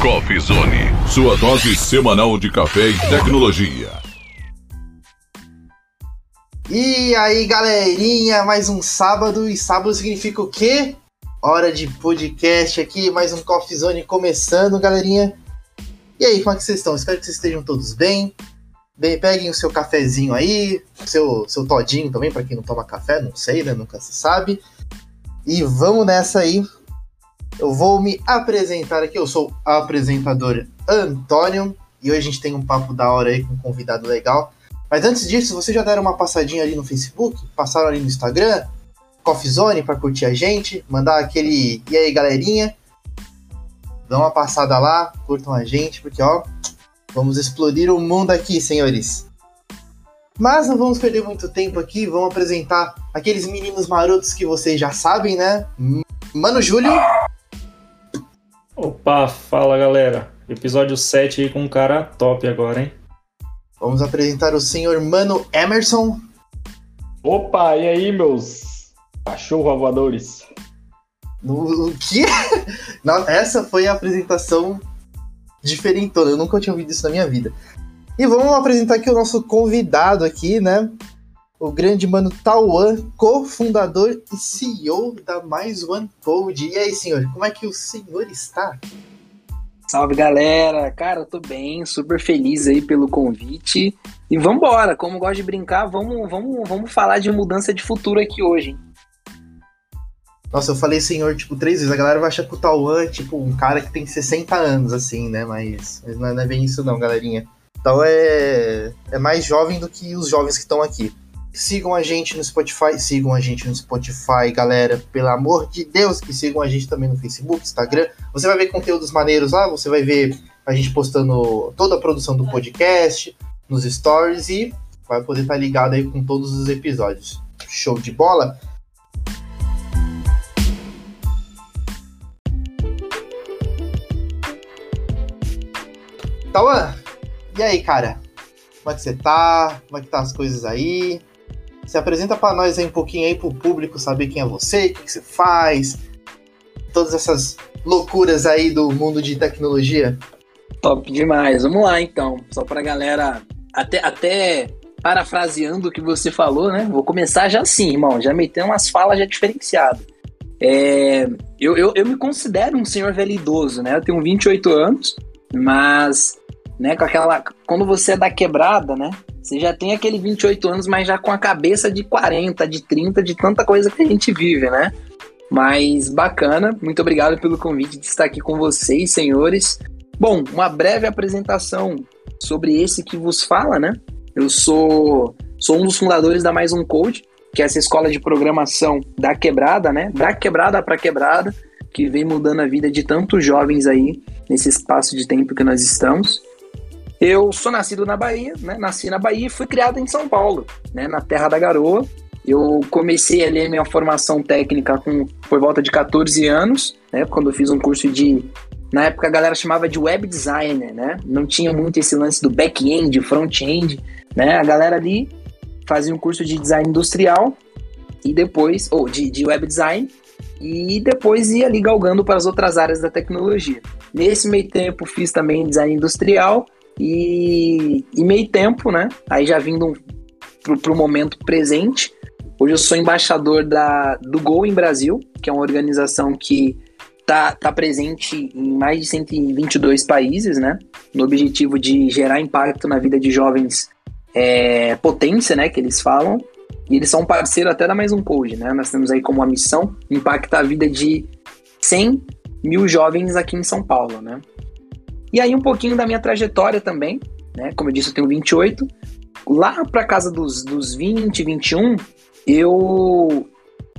Coffee Zone, sua dose semanal de café e tecnologia. E aí, galerinha, mais um sábado e sábado significa o quê? Hora de podcast aqui, mais um Coffee Zone começando, galerinha. E aí, como é que vocês estão? Espero que vocês estejam todos bem. Bem, peguem o seu cafezinho aí, seu, seu todinho também, para quem não toma café, não sei, né? Nunca se sabe. E vamos nessa aí. Eu vou me apresentar aqui. Eu sou o apresentador Antônio. E hoje a gente tem um papo da hora aí com um convidado legal. Mas antes disso, vocês já deram uma passadinha ali no Facebook? Passaram ali no Instagram? Coffee Zone para curtir a gente? Mandar aquele. E aí, galerinha? Dá uma passada lá, curtam a gente, porque ó, vamos explodir o mundo aqui, senhores. Mas não vamos perder muito tempo aqui, vamos apresentar aqueles meninos marotos que vocês já sabem, né? Mano Júlio. Opa, fala galera. Episódio 7 aí com um cara top agora, hein? Vamos apresentar o senhor Mano Emerson. Opa, e aí, meus cachorro voadores? O quê? Não, essa foi a apresentação diferentona. Eu nunca tinha ouvido isso na minha vida. E vamos apresentar aqui o nosso convidado aqui, né? O grande mano Tauan, cofundador e CEO da Mais One Code. E aí, senhor, como é que o senhor está? Salve, galera! Cara, eu tô bem, super feliz aí pelo convite. E vambora, como gosto de brincar, vamos, vamos, vamos falar de mudança de futuro aqui hoje, hein? Nossa, eu falei senhor, tipo, três vezes. A galera vai achar que o Tauan é, tipo, um cara que tem 60 anos, assim, né? Mas, mas não é bem isso não, galerinha. Então é, é mais jovem do que os jovens que estão aqui. Sigam a gente no Spotify, sigam a gente no Spotify, galera. Pelo amor de Deus, que sigam a gente também no Facebook, Instagram. Você vai ver conteúdos maneiros lá, você vai ver a gente postando toda a produção do podcast, nos stories e vai poder estar ligado aí com todos os episódios. Show de bola? Tauan, e aí, cara? Como é que você tá? Como é que tá as coisas aí? Se apresenta para nós aí um pouquinho aí pro público saber quem é você, o que, você faz, todas essas loucuras aí do mundo de tecnologia. Top demais. Vamos lá então, só pra galera até até parafraseando o que você falou, né? Vou começar já assim, irmão, já metendo umas falas já diferenciadas. É, eu, eu, eu me considero um senhor velho idoso, né? Eu tenho 28 anos, mas né, com aquela quando você é da quebrada, né? Você já tem aquele 28 anos, mas já com a cabeça de 40, de 30, de tanta coisa que a gente vive, né? Mas bacana, muito obrigado pelo convite de estar aqui com vocês, senhores. Bom, uma breve apresentação sobre esse que vos fala, né? Eu sou, sou um dos fundadores da Mais Um Code, que é essa escola de programação da quebrada, né? Da quebrada para quebrada, que vem mudando a vida de tantos jovens aí nesse espaço de tempo que nós estamos. Eu sou nascido na Bahia, né? Nasci na Bahia e fui criado em São Paulo, né? Na terra da garoa. Eu comecei ali minha formação técnica com por volta de 14 anos, né? Quando eu fiz um curso de na época a galera chamava de web designer, né? Não tinha muito esse lance do back-end, front-end, né? A galera ali fazia um curso de design industrial e depois, ou de, de web design, e depois ia ali galgando para as outras áreas da tecnologia. Nesse meio tempo fiz também design industrial e, e meio tempo, né? Aí já vindo para o momento presente. Hoje eu sou embaixador da, do Gol em Brasil, que é uma organização que está tá presente em mais de 122 países, né? No objetivo de gerar impacto na vida de jovens é, potência, né? Que eles falam. E eles são parceiro até da Mais Um Code, né? Nós temos aí como a missão impactar a vida de 100 mil jovens aqui em São Paulo, né? E aí um pouquinho da minha trajetória também, né? Como eu disse, eu tenho 28. Lá para casa dos, dos 20, 21, eu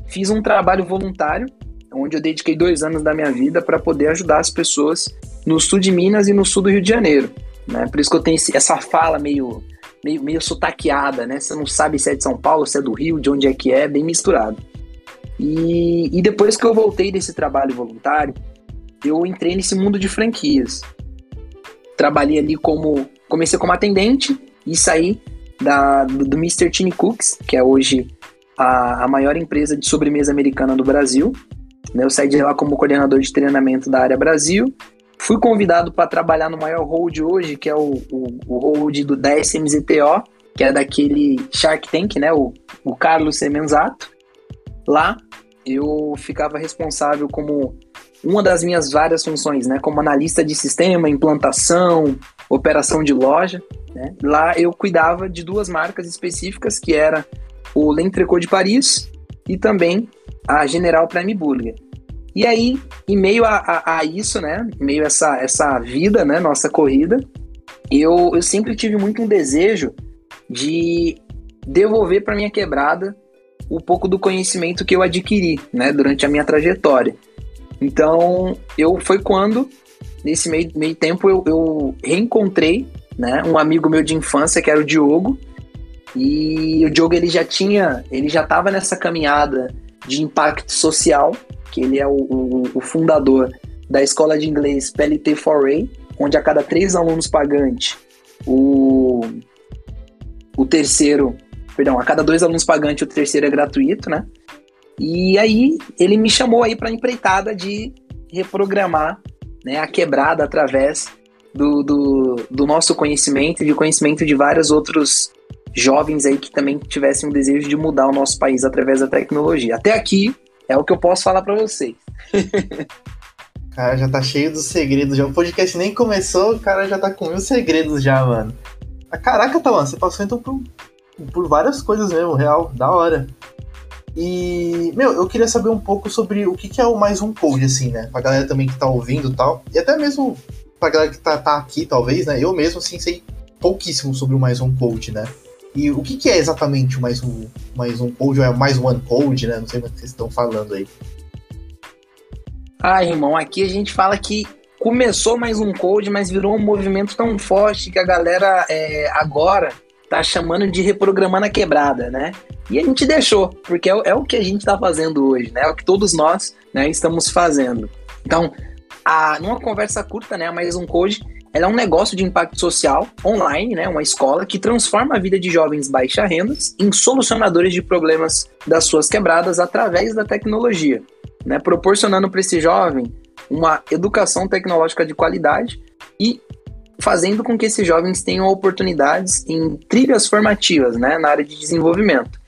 fiz um trabalho voluntário, onde eu dediquei dois anos da minha vida para poder ajudar as pessoas no sul de Minas e no sul do Rio de Janeiro. Né? Por isso que eu tenho essa fala meio, meio, meio sotaqueada, né? Você não sabe se é de São Paulo, se é do Rio, de onde é que é, bem misturado. E, e depois que eu voltei desse trabalho voluntário, eu entrei nesse mundo de franquias trabalhei ali como. Comecei como atendente e saí da, do, do Mr. Tiny Cooks, que é hoje a, a maior empresa de sobremesa americana do Brasil. Né? Eu saí de lá como coordenador de treinamento da área Brasil. fui convidado para trabalhar no maior hold hoje, que é o, o, o hold do, da SMZTO, que é daquele Shark Tank, né? O, o Carlos Semenzato. Lá eu ficava responsável como uma das minhas várias funções, né? Como analista de sistema, implantação, operação de loja. Né? Lá eu cuidava de duas marcas específicas, que era o L'Entrecot de Paris e também a General Prime Burger. E aí, em meio a, a, a, isso, né, em meio a essa, essa vida, né, nossa corrida, eu, eu sempre tive muito um desejo de devolver para minha quebrada um pouco do conhecimento que eu adquiri, né, durante a minha trajetória. Então, eu foi quando, nesse meio, meio tempo, eu, eu reencontrei né, um amigo meu de infância, que era o Diogo, e o Diogo ele já tinha, ele já estava nessa caminhada de impacto social, que ele é o, o, o fundador da escola de inglês PLT Foray, onde a cada três alunos pagantes, o, o terceiro, perdão, a cada dois alunos pagantes, o terceiro é gratuito, né? E aí ele me chamou aí para empreitada de reprogramar né, a quebrada através do, do, do, nosso conhecimento e de conhecimento de vários outros jovens aí que também tivessem o desejo de mudar o nosso país através da tecnologia. Até aqui é o que eu posso falar para vocês. cara, já tá cheio dos segredos. Já o podcast nem começou, o cara já tá com mil segredos já, mano. Ah, caraca, Tawan, você passou então por, por várias coisas mesmo, real, da hora. E, meu, eu queria saber um pouco sobre o que, que é o mais um code, assim, né? Pra galera também que tá ouvindo e tal. E até mesmo pra galera que tá, tá aqui, talvez, né? Eu mesmo, assim, sei pouquíssimo sobre o mais um code, né? E o que, que é exatamente o mais um, mais um code, ou é mais one code, né? Não sei o que vocês estão falando aí. Ah, irmão, aqui a gente fala que começou mais um code, mas virou um movimento tão forte que a galera é, agora tá chamando de reprogramando a quebrada, né? E a gente deixou, porque é, é o que a gente está fazendo hoje, né? É o que todos nós né, estamos fazendo. Então, a, numa conversa curta, né, mais um code, ela é um negócio de impacto social online, né, uma escola que transforma a vida de jovens baixa rendas em solucionadores de problemas das suas quebradas através da tecnologia, né, proporcionando para esse jovem uma educação tecnológica de qualidade e fazendo com que esses jovens tenham oportunidades em trilhas formativas, né, na área de desenvolvimento.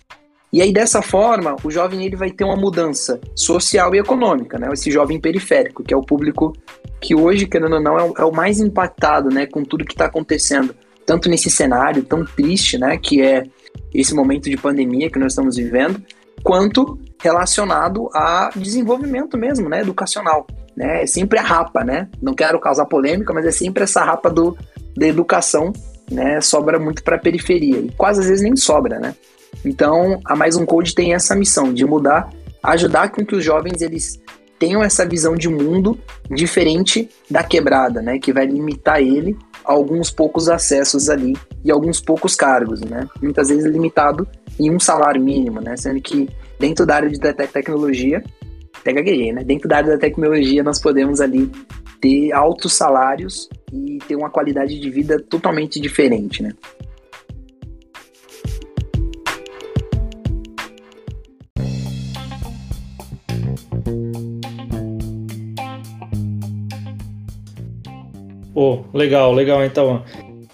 E aí dessa forma, o jovem ele vai ter uma mudança social e econômica, né? Esse jovem periférico, que é o público que hoje, querendo ou não, é o, é mais impactado, né, com tudo que está acontecendo, tanto nesse cenário tão triste, né, que é esse momento de pandemia que nós estamos vivendo, quanto relacionado a desenvolvimento mesmo, né, educacional né? É sempre a rapa, né? Não quero causar polêmica, mas é sempre essa rapa do, da educação, né? Sobra muito para a periferia e quase às vezes nem sobra, né? Então, a Mais Um Code tem essa missão de mudar, ajudar com que os jovens eles tenham essa visão de mundo diferente da quebrada, né? Que vai limitar ele a alguns poucos acessos ali e alguns poucos cargos, né? Muitas vezes limitado em um salário mínimo, né? Sendo que dentro da área de tecnologia até gaguejei, né? Dentro da área da tecnologia, nós podemos ali ter altos salários e ter uma qualidade de vida totalmente diferente, né? Pô, legal, legal então.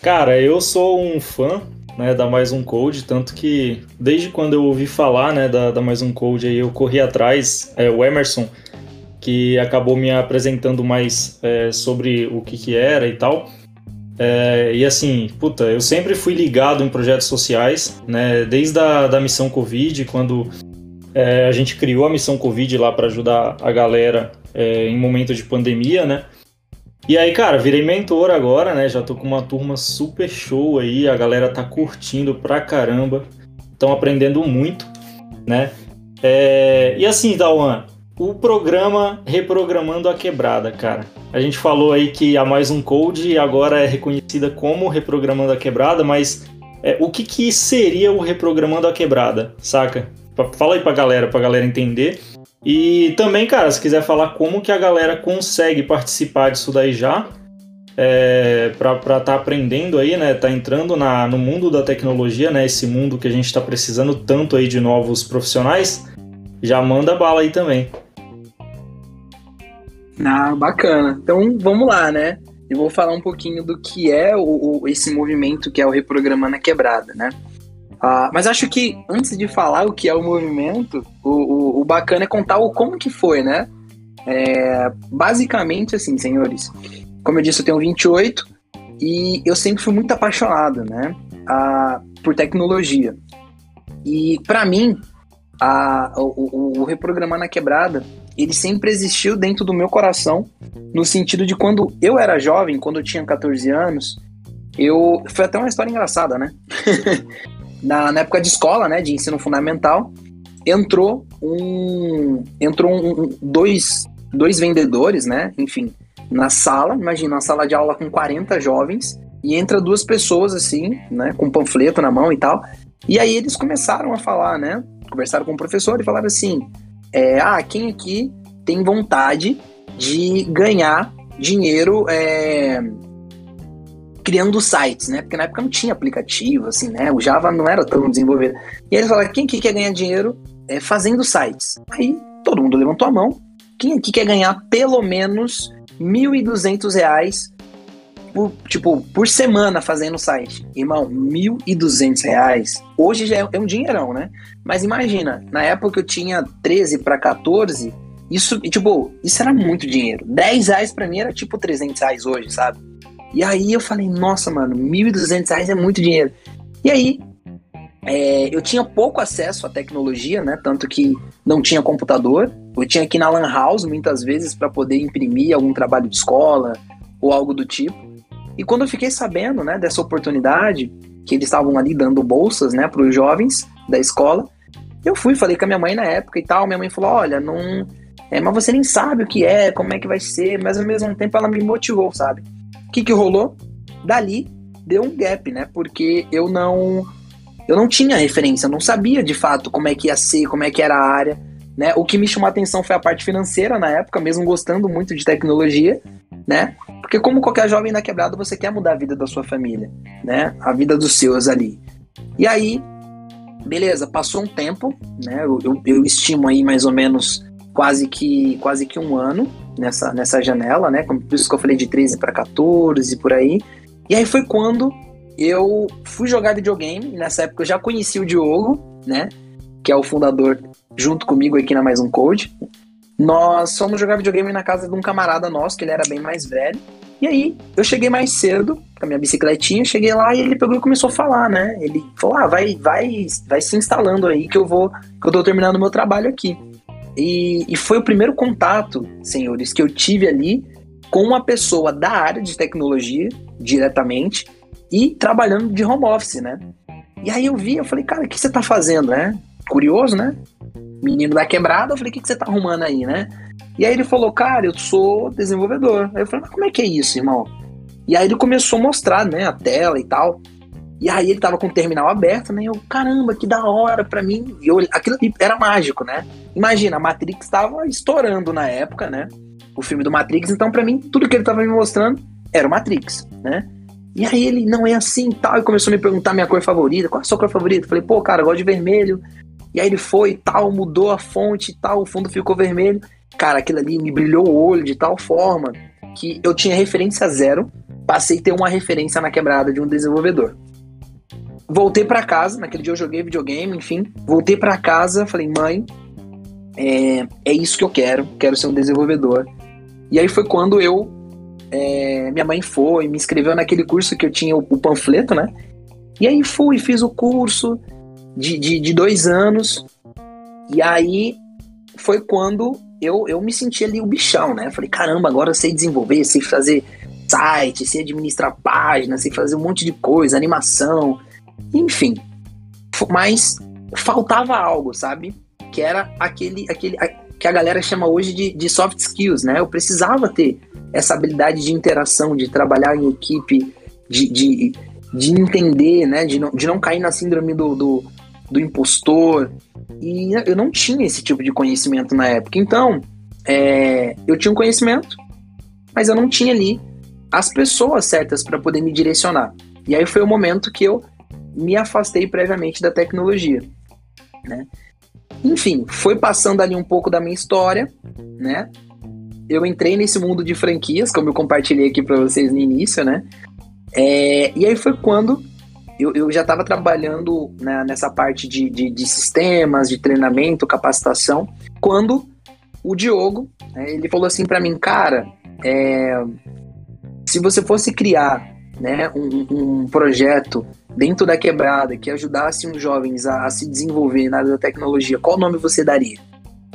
Cara, eu sou um fã né, da Mais Um Code, tanto que desde quando eu ouvi falar né, da, da Mais Um Code, aí eu corri atrás, é, o Emerson, que acabou me apresentando mais é, sobre o que, que era e tal. É, e assim, puta, eu sempre fui ligado em projetos sociais, né, desde a da missão Covid, quando é, a gente criou a missão Covid lá para ajudar a galera é, em momento de pandemia, né? E aí, cara, virei mentor agora, né? Já tô com uma turma super show aí, a galera tá curtindo pra caramba, estão aprendendo muito, né? É... E assim, Dawan, o programa Reprogramando a Quebrada, cara. A gente falou aí que a Mais Um Code agora é reconhecida como Reprogramando a Quebrada, mas é, o que, que seria o Reprogramando a Quebrada, saca? Fala aí pra galera, pra galera entender. E também, cara, se quiser falar como que a galera consegue participar disso daí já, é, para estar tá aprendendo aí, né? Tá entrando na, no mundo da tecnologia, né? Esse mundo que a gente está precisando tanto aí de novos profissionais, já manda bala aí também. Ah, bacana. Então vamos lá, né? Eu vou falar um pouquinho do que é o, o esse movimento que é o Reprogramando a Quebrada, né? Ah, mas acho que antes de falar o que é o movimento, o, o, o bacana é contar o como que foi, né? É, basicamente, assim, senhores, como eu disse, eu tenho 28 e eu sempre fui muito apaixonado, né? A, por tecnologia. E para mim, a, o, o, o Reprogramar na Quebrada, ele sempre existiu dentro do meu coração, no sentido de quando eu era jovem, quando eu tinha 14 anos, eu. Foi até uma história engraçada, né? na, na, época de escola, né, de ensino fundamental, entrou um. Entrou um, dois, dois vendedores, né? Enfim, na sala, imagina, uma sala de aula com 40 jovens, e entra duas pessoas assim, né, com panfleto na mão e tal. E aí eles começaram a falar, né? Conversaram com o professor e falaram assim: é, ah, quem aqui tem vontade de ganhar dinheiro é, criando sites, né? Porque na época não tinha aplicativo, assim, né? O Java não era tão desenvolvido. E eles falaram, quem aqui quer ganhar dinheiro é, fazendo sites? Aí todo mundo levantou a mão. Quem aqui quer ganhar pelo menos R$ 1.200 por, tipo, por semana fazendo site. Irmão, R$ 1.200. Hoje já é, é, um dinheirão, né? Mas imagina, na época que eu tinha 13 para 14, isso, tipo, isso era muito dinheiro. 10 reais pra mim era tipo 300 reais hoje, sabe? E aí eu falei, nossa, mano, 1.200 reais é muito dinheiro. E aí, é, eu tinha pouco acesso à tecnologia, né? Tanto que não tinha computador. Eu tinha que ir na Lan House muitas vezes para poder imprimir algum trabalho de escola ou algo do tipo. E quando eu fiquei sabendo, né, dessa oportunidade, que eles estavam ali dando bolsas, né, para os jovens da escola, eu fui, falei com a minha mãe na época e tal. Minha mãe falou: Olha, não. É, mas você nem sabe o que é, como é que vai ser, mas ao mesmo tempo ela me motivou, sabe? O que, que rolou? Dali deu um gap, né? Porque eu não. Eu não tinha referência, eu não sabia de fato como é que ia ser, como é que era a área. Né? O que me chamou a atenção foi a parte financeira na época, mesmo gostando muito de tecnologia, né? Porque como qualquer jovem na quebrada, você quer mudar a vida da sua família, né? A vida dos seus ali. E aí, beleza, passou um tempo, né? Eu, eu, eu estimo aí mais ou menos quase que quase que um ano nessa, nessa janela, né? Por isso que eu falei de 13 para 14 por aí. E aí foi quando eu fui jogar videogame. Nessa época eu já conheci o Diogo, né? Que é o fundador junto comigo aqui na Mais Um Code. Nós fomos jogar videogame na casa de um camarada nosso, que ele era bem mais velho. E aí, eu cheguei mais cedo com a minha bicicletinha, cheguei lá e ele pegou e começou a falar, né? Ele falou: "Ah, vai, vai, vai se instalando aí que eu vou, que eu tô terminando o meu trabalho aqui". E, e foi o primeiro contato, senhores, que eu tive ali com uma pessoa da área de tecnologia diretamente e trabalhando de home office, né? E aí eu vi, eu falei, cara, o que você tá fazendo, né? Curioso, né? menino da quebrada, eu falei, o que, você tá arrumando aí, né? E aí ele falou, cara, eu sou desenvolvedor. Aí eu falei, mas como é que é isso, irmão? E aí ele começou a mostrar, né, a tela e tal. E aí ele tava com o terminal aberto, né? Eu, caramba, que da hora pra mim. E eu, aquilo era mágico, né? Imagina, a Matrix tava estourando na época, né? O filme do Matrix, então para mim, tudo que ele tava me mostrando era o Matrix, né? E aí ele, não é assim tal, e começou a me perguntar minha cor favorita, qual é a sua cor favorita? Falei, pô, cara, eu gosto de vermelho. E aí ele foi tal, mudou a fonte e tal, o fundo ficou vermelho. Cara, aquilo ali me brilhou o olho de tal forma que eu tinha referência zero, passei a ter uma referência na quebrada de um desenvolvedor. Voltei para casa, naquele dia eu joguei videogame, enfim. Voltei para casa, falei, mãe, é, é isso que eu quero, quero ser um desenvolvedor. E aí foi quando eu. É, minha mãe foi, me inscreveu naquele curso que eu tinha o, o panfleto, né? E aí fui, fiz o curso, de, de, de dois anos. E aí foi quando eu, eu me senti ali o bichão, né? falei, caramba, agora eu sei desenvolver, sei fazer site, sei administrar páginas, sei fazer um monte de coisa, animação, enfim. Mas faltava algo, sabe? Que era aquele, aquele que a galera chama hoje de, de soft skills, né? Eu precisava ter essa habilidade de interação, de trabalhar em equipe, de, de, de entender, né? De não, de não cair na síndrome do, do do impostor. E eu não tinha esse tipo de conhecimento na época. Então, é, eu tinha um conhecimento, mas eu não tinha ali as pessoas certas para poder me direcionar. E aí foi o momento que eu me afastei previamente da tecnologia, né? Enfim, foi passando ali um pouco da minha história, né? eu entrei nesse mundo de franquias, como eu compartilhei aqui para vocês no início, né? É, e aí foi quando eu, eu já estava trabalhando né, nessa parte de, de, de, sistemas, de treinamento, capacitação, quando o Diogo, né, ele falou assim para mim, cara, é, se você fosse criar né, um, um, projeto dentro da quebrada que ajudasse os jovens a, a, se desenvolver na área da tecnologia, qual nome você daria?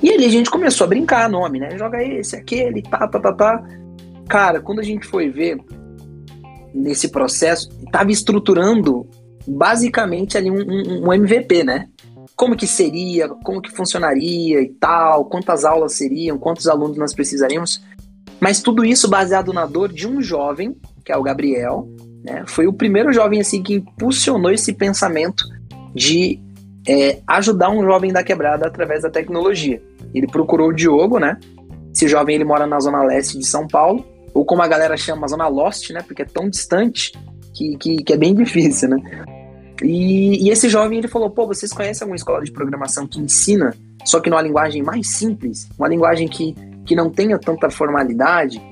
E ali a gente começou a brincar nome, né? Joga esse, aquele, tá, tá, tá, tá. Cara, quando a gente foi ver nesse processo, estava estruturando basicamente ali um, um, um, MVP, né? Como que seria, como que funcionaria e tal, quantas aulas seriam, quantos alunos nós precisaríamos. Mas tudo isso baseado na dor de um jovem, que é o Gabriel, né? Foi o primeiro jovem assim que impulsionou esse pensamento de é, ajudar um jovem da quebrada através da tecnologia. Ele procurou o Diogo, né? Esse jovem ele mora na zona leste de São Paulo, ou como a galera chama, zona lost, né? Porque é tão distante que, que, que é bem difícil, né? E, e, esse jovem ele falou: pô, vocês conhecem alguma escola de programação que ensina, só que numa linguagem mais simples, uma linguagem que, que não tenha tanta formalidade?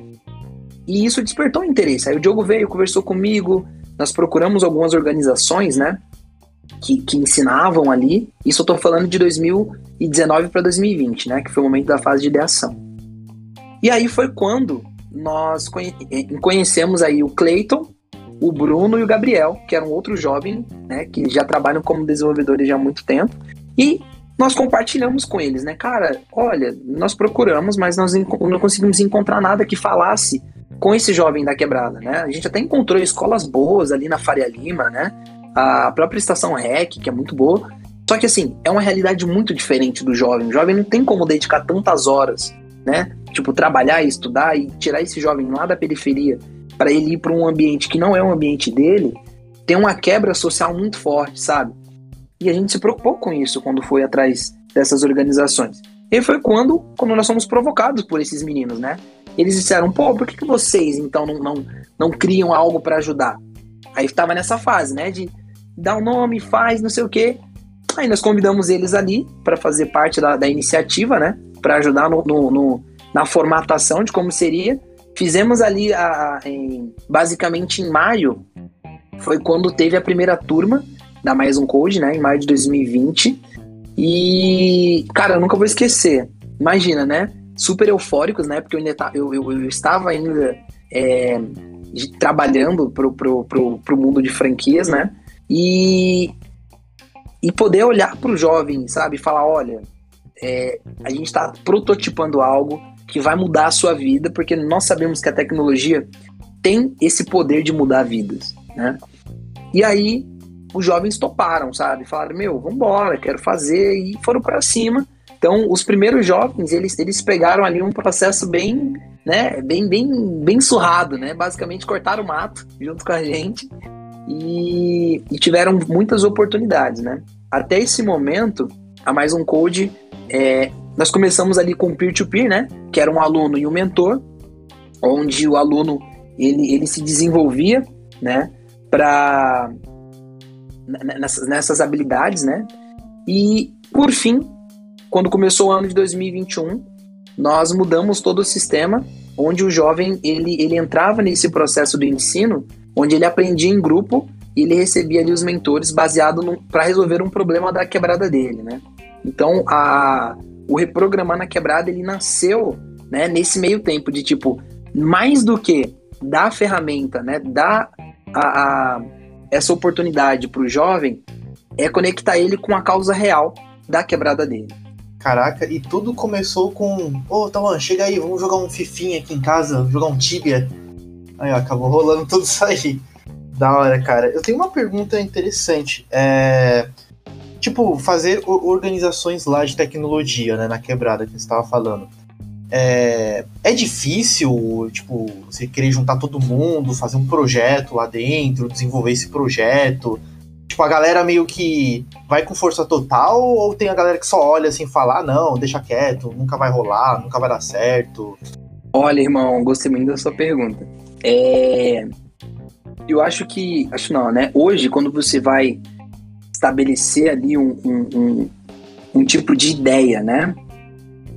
E isso despertou interesse. Aí o Diogo veio, conversou comigo, nós procuramos algumas organizações, né? Que, que ensinavam ali. Isso eu tô falando de 2019 para 2020, né? Que foi o momento da fase de ideação. E aí foi quando nós eh, conhecemos aí o Clayton, o Bruno e o Gabriel, que eram outros jovens, né, que já trabalham como desenvolvedores já há muito tempo. E nós compartilhamos com eles, né, cara, olha, nós procuramos, mas nós não conseguimos encontrar nada que falasse com esse jovem da quebrada, né? A gente até encontrou escolas boas ali na Faria Lima, né? A própria estação REC, que é muito boa. Só que assim, é uma realidade muito diferente do jovem. O jovem não tem como dedicar tantas horas, né? Tipo, trabalhar e estudar e tirar esse jovem lá da periferia para ele ir para um ambiente que não é um ambiente dele, tem uma quebra social muito forte, sabe? E a gente se preocupou com isso quando foi atrás dessas organizações. E foi quando, quando nós fomos provocados por esses meninos, né? Eles disseram, pô, por que, que vocês então não, não, não criam algo para ajudar? Aí estava nessa fase, né? De dar um nome, faz, não sei o quê. Aí nós convidamos eles ali para fazer parte da, da iniciativa, né? Para ajudar no, no, no, na formatação de como seria. Fizemos ali, a, em, basicamente em maio, foi quando teve a primeira turma da Mais Um Code, né? Em maio de 2020. E, cara, eu nunca vou esquecer. Imagina, né? Super eufóricos, né? Porque eu, ainda, eu, eu, eu estava ainda é, de, trabalhando pro, pro, pro, pro mundo de franquias, né? E, e poder olhar para o jovem, sabe? Falar, olha, é, a gente está prototipando algo, que vai mudar a sua vida, porque nós sabemos que a tecnologia tem esse poder de mudar vidas, né? E aí os jovens toparam, sabe? Falaram, meu, vambora, quero fazer, e foram para cima. Então, os primeiros jovens, eles, eles pegaram ali um processo bem, né, bem, bem, bem surrado, né? Basicamente cortaram o mato junto com a gente e, e tiveram muitas oportunidades, né? Até esse momento, a Mais Um Code é, nós começamos ali com peer-to-peer, -peer, né? Que era um aluno e um mentor, onde o aluno ele, ele se desenvolvia, né? Para nessas, nessas habilidades, né? E por fim, quando começou o ano de 2021, nós mudamos todo o sistema, onde o jovem ele, ele entrava nesse processo do ensino, onde ele aprendia em grupo e ele recebia ali os mentores baseado para resolver um problema da quebrada dele, né? Então a o reprogramar na quebrada ele nasceu né, nesse meio tempo de tipo mais do que dar a ferramenta, né, dar a, a essa oportunidade para o jovem é conectar ele com a causa real da quebrada dele. Caraca, e tudo começou com: Ô, oh, Tawan, chega aí, vamos jogar um Fifinha aqui em casa, jogar um Tibia. Aí, ó, acabou rolando tudo isso aí. Da hora, cara. Eu tenho uma pergunta interessante. É tipo, fazer organizações lá de tecnologia, né, na quebrada que você estava falando. É, é difícil, tipo, você querer juntar todo mundo, fazer um projeto lá dentro, desenvolver esse projeto. Tipo, a galera meio que vai com força total ou tem a galera que só olha assim e fala, ah, não, deixa quieto, nunca vai rolar, nunca vai dar certo? Olha, irmão, gostei muito da sua pergunta. É... Eu acho que, acho não, né? Hoje, quando você vai estabelecer ali um, um, um, um tipo de ideia, né?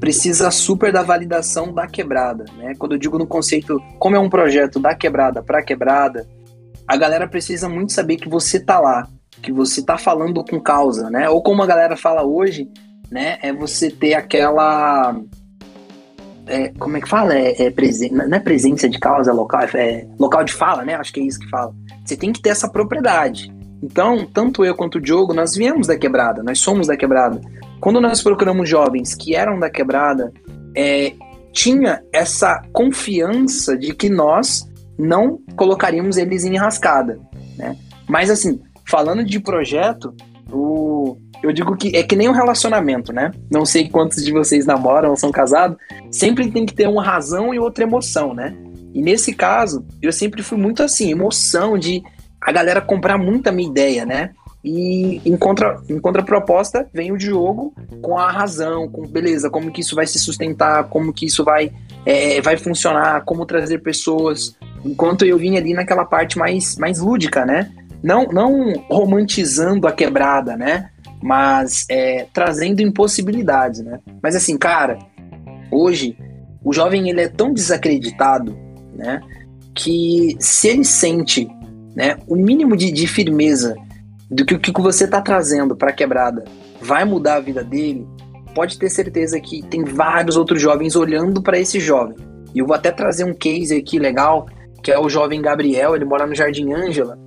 precisa super da validação da quebrada, né? Quando eu digo no conceito, como é um projeto da quebrada para quebrada, a galera precisa muito saber que você tá lá, que você tá falando com causa, né? Ou como a galera fala hoje, né? É você ter aquela é, como é que fala? É, é presen não é presença de causa local, é local de fala, né? Acho que é isso que fala. Você tem que ter essa propriedade. Então, tanto eu quanto o Diogo, nós viemos da quebrada, nós somos da quebrada. Quando nós procuramos jovens que eram da quebrada, é, tinha essa confiança de que nós não colocaríamos eles em rascada, né? Mas assim, falando de projeto, o, eu digo que é que nem um relacionamento, né? Não sei quantos de vocês namoram ou são casados, sempre tem que ter uma razão e outra emoção, né? E nesse caso, eu sempre fui muito assim, emoção de a galera comprar muito a minha ideia, né? E em, contra, em vem o Diogo com a razão, com beleza, como que isso vai se sustentar, como que isso vai, é, vai funcionar, como trazer pessoas. Enquanto eu vim ali naquela parte mais, mais lúdica, né? Não, não romantizando a quebrada, né? Mas é, trazendo impossibilidades, né? Mas assim, cara, hoje o jovem ele é tão desacreditado, né? Que se ele sente né, o mínimo de, de firmeza do que o que você está trazendo para a quebrada vai mudar a vida dele, pode ter certeza que tem vários outros jovens olhando para esse jovem. E eu vou até trazer um case aqui legal, que é o jovem Gabriel, ele mora no Jardim Ângela.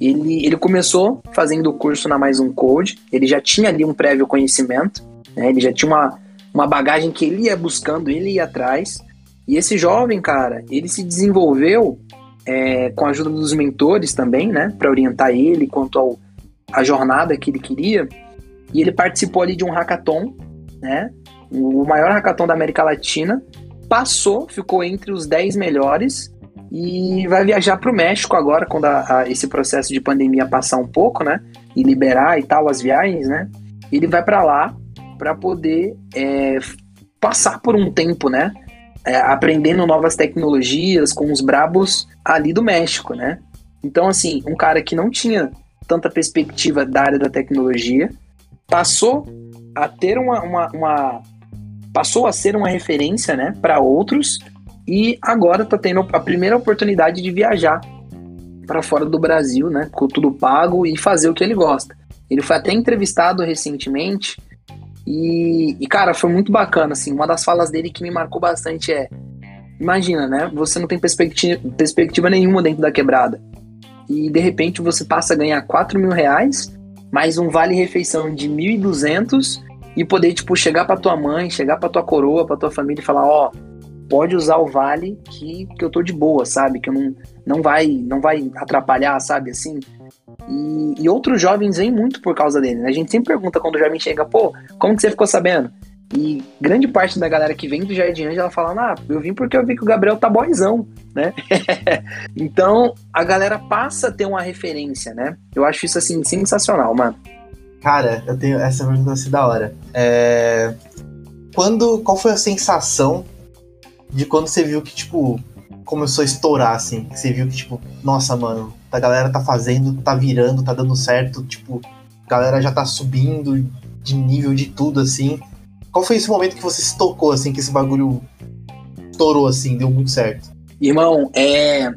Ele, ele começou fazendo o curso na Mais Um Code, ele já tinha ali um prévio conhecimento, né, ele já tinha uma, uma bagagem que ele ia buscando, ele ia atrás. E esse jovem, cara, ele se desenvolveu é, com a ajuda dos mentores também, né, para orientar ele quanto ao a jornada que ele queria. E ele participou ali de um hackathon, né? O maior hackathon da América Latina. Passou, ficou entre os 10 melhores e vai viajar para o México agora, quando a, a, esse processo de pandemia passar um pouco, né? E liberar e tal as viagens, né? Ele vai para lá para poder é, passar por um tempo, né? É, aprendendo novas tecnologias com os brabos ali do México, né? Então, assim, um cara que não tinha tanta perspectiva da área da tecnologia, passou a ter uma, uma, uma passou a ser uma referência, né, para outros e agora está tendo a primeira oportunidade de viajar para fora do Brasil, né, com tudo pago e fazer o que ele gosta. Ele foi até entrevistado recentemente e, e, cara, foi muito bacana, assim, uma das falas dele que me marcou bastante é imagina, né, você não tem perspectiva, perspectiva nenhuma dentro da quebrada. E de repente você passa a ganhar 4 mil reais, mais um vale-refeição de 1.200 e poder, tipo, chegar para tua mãe, chegar para tua coroa, para tua família e falar, ó, oh, pode usar o vale que, que eu tô de boa, sabe? Que eu não, não vai não vai atrapalhar, sabe? Assim. E, e outros jovens vêm muito por causa dele. Né? A gente sempre pergunta quando o jovem chega, pô, como que você ficou sabendo? E grande parte da galera que vem do Jardim Ângela fala, ah, eu vim porque eu vi que o Gabriel tá boizão, né? então, a galera passa a ter uma referência, né? Eu acho isso, assim, sensacional, mano. Cara, eu tenho essa pergunta assim da hora. É... Quando, qual foi a sensação de quando você viu que, tipo, começou a estourar, assim? Que você viu que, tipo, nossa, mano, a galera tá fazendo, tá virando, tá dando certo, tipo, a galera já tá subindo de nível de tudo, assim. Qual foi esse momento que você se tocou, assim, que esse bagulho estourou, assim, deu muito certo? Irmão, é.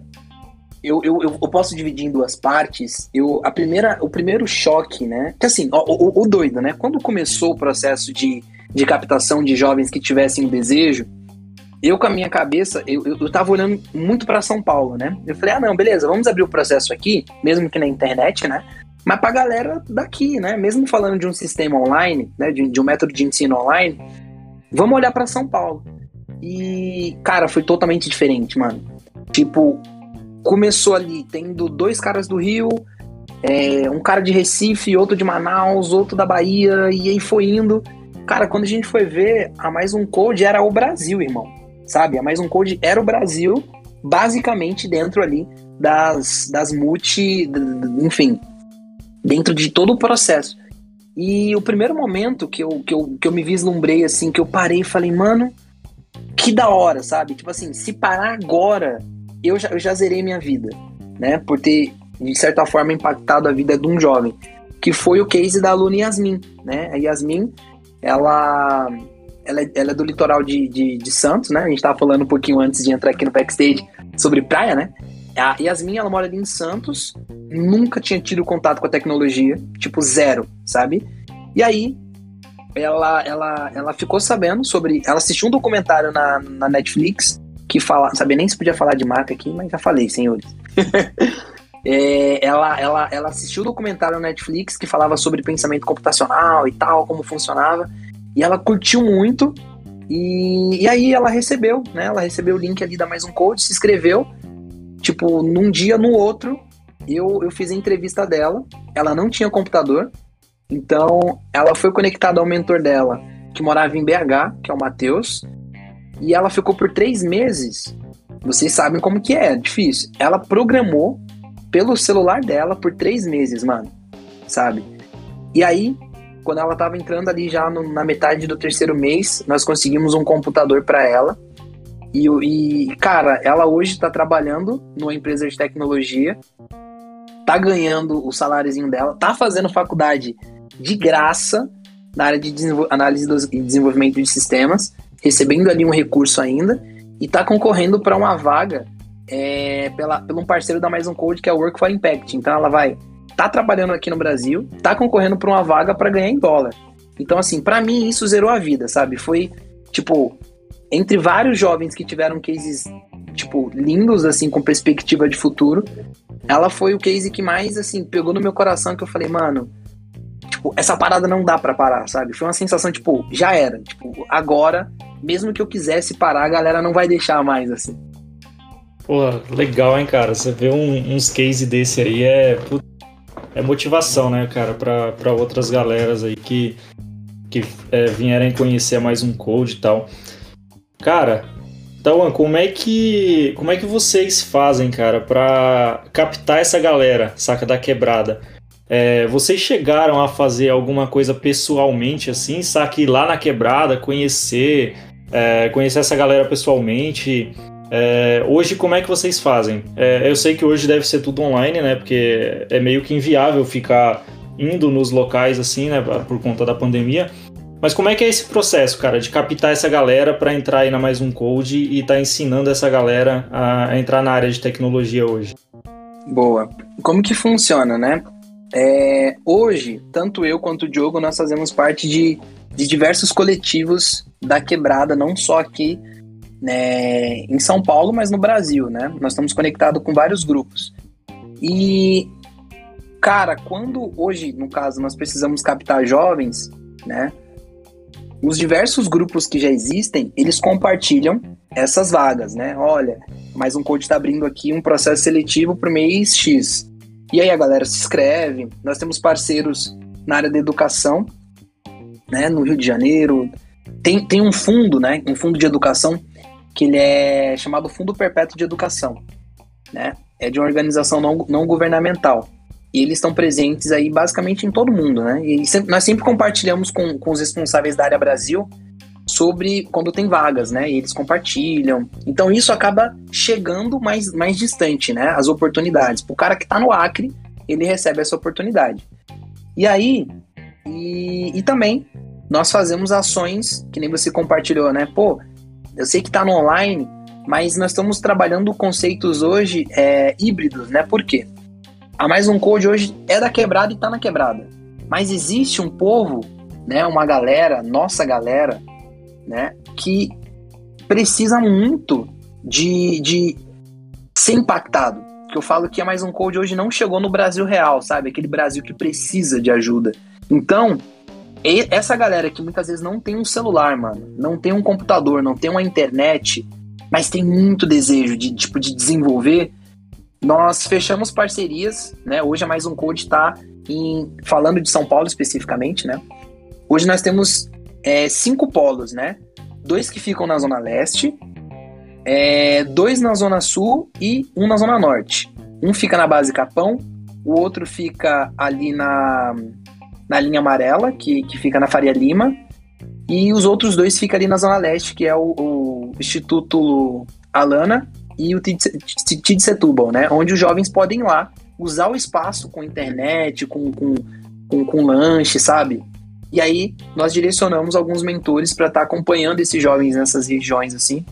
Eu, eu, eu posso dividir em duas partes. Eu, a primeira, o primeiro choque, né? Que assim, o, o, o doido, né? Quando começou o processo de, de captação de jovens que tivessem o desejo, eu com a minha cabeça, eu, eu, eu tava olhando muito para São Paulo, né? Eu falei, ah, não, beleza, vamos abrir o processo aqui, mesmo que na internet, né? mas para a galera daqui, né? Mesmo falando de um sistema online, né? De, de um método de ensino online, vamos olhar para São Paulo. E, cara, foi totalmente diferente, mano. Tipo, começou ali tendo dois caras do Rio, é, um cara de Recife, outro de Manaus, outro da Bahia, e aí foi indo. Cara, quando a gente foi ver, a Mais Um Code era o Brasil, irmão. Sabe? A Mais Um Code era o Brasil, basicamente dentro ali das, das multi. Enfim, dentro de todo o processo. E o primeiro momento que eu, que eu, que eu me vislumbrei, assim, que eu parei e falei, mano, que da hora, sabe? Tipo assim, se parar agora, eu já, eu já zerei minha vida, né? Por ter, de certa forma, impactado a vida de um jovem. Que foi o case da aluna Yasmin, né? A Yasmin, ela, ela é, ela é do litoral de, de, de, Santos, né? A gente tava falando um pouquinho antes de entrar aqui no backstage sobre praia, né? A Yasmin, ela mora ali em Santos, nunca tinha tido contato com a tecnologia, tipo zero, sabe? E aí, ela, ela, ela ficou sabendo sobre. Ela assistiu um documentário na, na Netflix que fala. Sabia nem se podia falar de marca aqui, mas já falei, senhores. é, ela, ela, ela assistiu o um documentário na Netflix que falava sobre pensamento computacional e tal, como funcionava. E ela curtiu muito. E, e aí ela recebeu, né? Ela recebeu o link ali da Mais Um Code, se inscreveu. Tipo, num dia, no outro, eu, eu fiz a entrevista dela. Ela não tinha computador. Então, ela foi conectada ao mentor dela, que morava em BH, que é o Matheus. E ela ficou por três meses. Vocês sabem como que é, é difícil. Ela programou pelo celular dela por três meses, mano. Sabe? E aí, quando ela tava entrando ali já no, na metade do terceiro mês, nós conseguimos um computador para ela. E, e, cara, ela hoje está trabalhando numa empresa de tecnologia, tá ganhando o saláriozinho dela, tá fazendo faculdade de graça na área de análise e desenvolvimento de sistemas, recebendo ali um recurso ainda, e tá concorrendo para uma vaga é, pela, pelo um parceiro da Mais Um Code, que é o Work for Impact. Então ela vai tá trabalhando aqui no Brasil, tá concorrendo para uma vaga para ganhar em dólar. Então, assim, para mim isso zerou a vida, sabe? Foi, tipo, entre vários jovens que tiveram cases, tipo, lindos, assim, com perspectiva de futuro, ela foi o case que mais, assim, pegou no meu coração, que eu falei, mano, tipo, essa parada não dá para parar, sabe? Foi uma sensação, tipo, já era. Tipo, agora, mesmo que eu quisesse parar, a galera não vai deixar mais, assim. Pô, legal, hein, cara? Você vê um, uns cases desse aí, é é motivação, né, cara, para outras galeras aí que, que é, vierem conhecer mais um code e tal. Cara, Tawan, como é que como é que vocês fazem, cara, para captar essa galera, saca da quebrada? É, vocês chegaram a fazer alguma coisa pessoalmente, assim, saque lá na quebrada, conhecer, é, conhecer essa galera pessoalmente? É, hoje, como é que vocês fazem? É, eu sei que hoje deve ser tudo online, né? Porque é meio que inviável ficar indo nos locais assim, né? Por conta da pandemia. Mas como é que é esse processo, cara, de captar essa galera para entrar aí na Mais Um Code e estar tá ensinando essa galera a, entrar na área de tecnologia hoje? Boa. Como que funciona, né? É, hoje, tanto eu quanto o Diogo, nós fazemos parte de, de diversos coletivos da quebrada, não só aqui né, em São Paulo, mas no Brasil, né? Nós estamos conectados com vários grupos. E, cara, quando hoje, no caso, nós precisamos captar jovens, né? Os diversos grupos que já existem, eles compartilham essas vagas, né? Olha, mais um coach está abrindo aqui um processo seletivo para o mês X. E aí a galera se inscreve. Nós temos parceiros na área da educação, né? No Rio de Janeiro. Tem, tem um fundo, né? Um fundo de educação que ele é chamado Fundo Perpétuo de Educação, né? É de uma organização não, não governamental. E eles estão presentes aí basicamente em todo mundo, né? E nós sempre compartilhamos com, com os responsáveis da área Brasil sobre quando tem vagas, né? E eles compartilham. Então isso acaba chegando mais, mais distante, né? As oportunidades. O cara que está no Acre, ele recebe essa oportunidade. E aí, e, e também nós fazemos ações, que nem você compartilhou, né? Pô, eu sei que está no online, mas nós estamos trabalhando conceitos hoje é, híbridos, né? Por quê? A Mais Um Code hoje é da quebrada e está na quebrada. Mas existe um povo, né? Uma galera, nossa galera, né? Que precisa muito de, de ser impactado. Que eu falo que a Mais Um Code hoje não chegou no Brasil real, sabe? Aquele Brasil que precisa de ajuda. Então, e essa galera que muitas vezes não tem um celular, mano, não tem um computador, não tem uma internet, mas tem muito desejo de tipo de desenvolver, nós fechamos parcerias, né? Hoje é mais um code tá em falando de São Paulo especificamente, né? Hoje nós temos é, cinco polos, né? Dois que ficam na zona leste, é, dois na zona sul e um na zona norte. Um fica na base Capão, o outro fica ali na na linha amarela, que, que fica na Faria Lima, e os outros dois ficam ali na Zona Leste, que é o, o Instituto Alana e o TID Setúbal, né? Onde os jovens podem ir lá usar o espaço com internet, com, com, com, com lanche, sabe? E aí nós direcionamos alguns mentores para estar tá acompanhando esses jovens nessas regiões assim,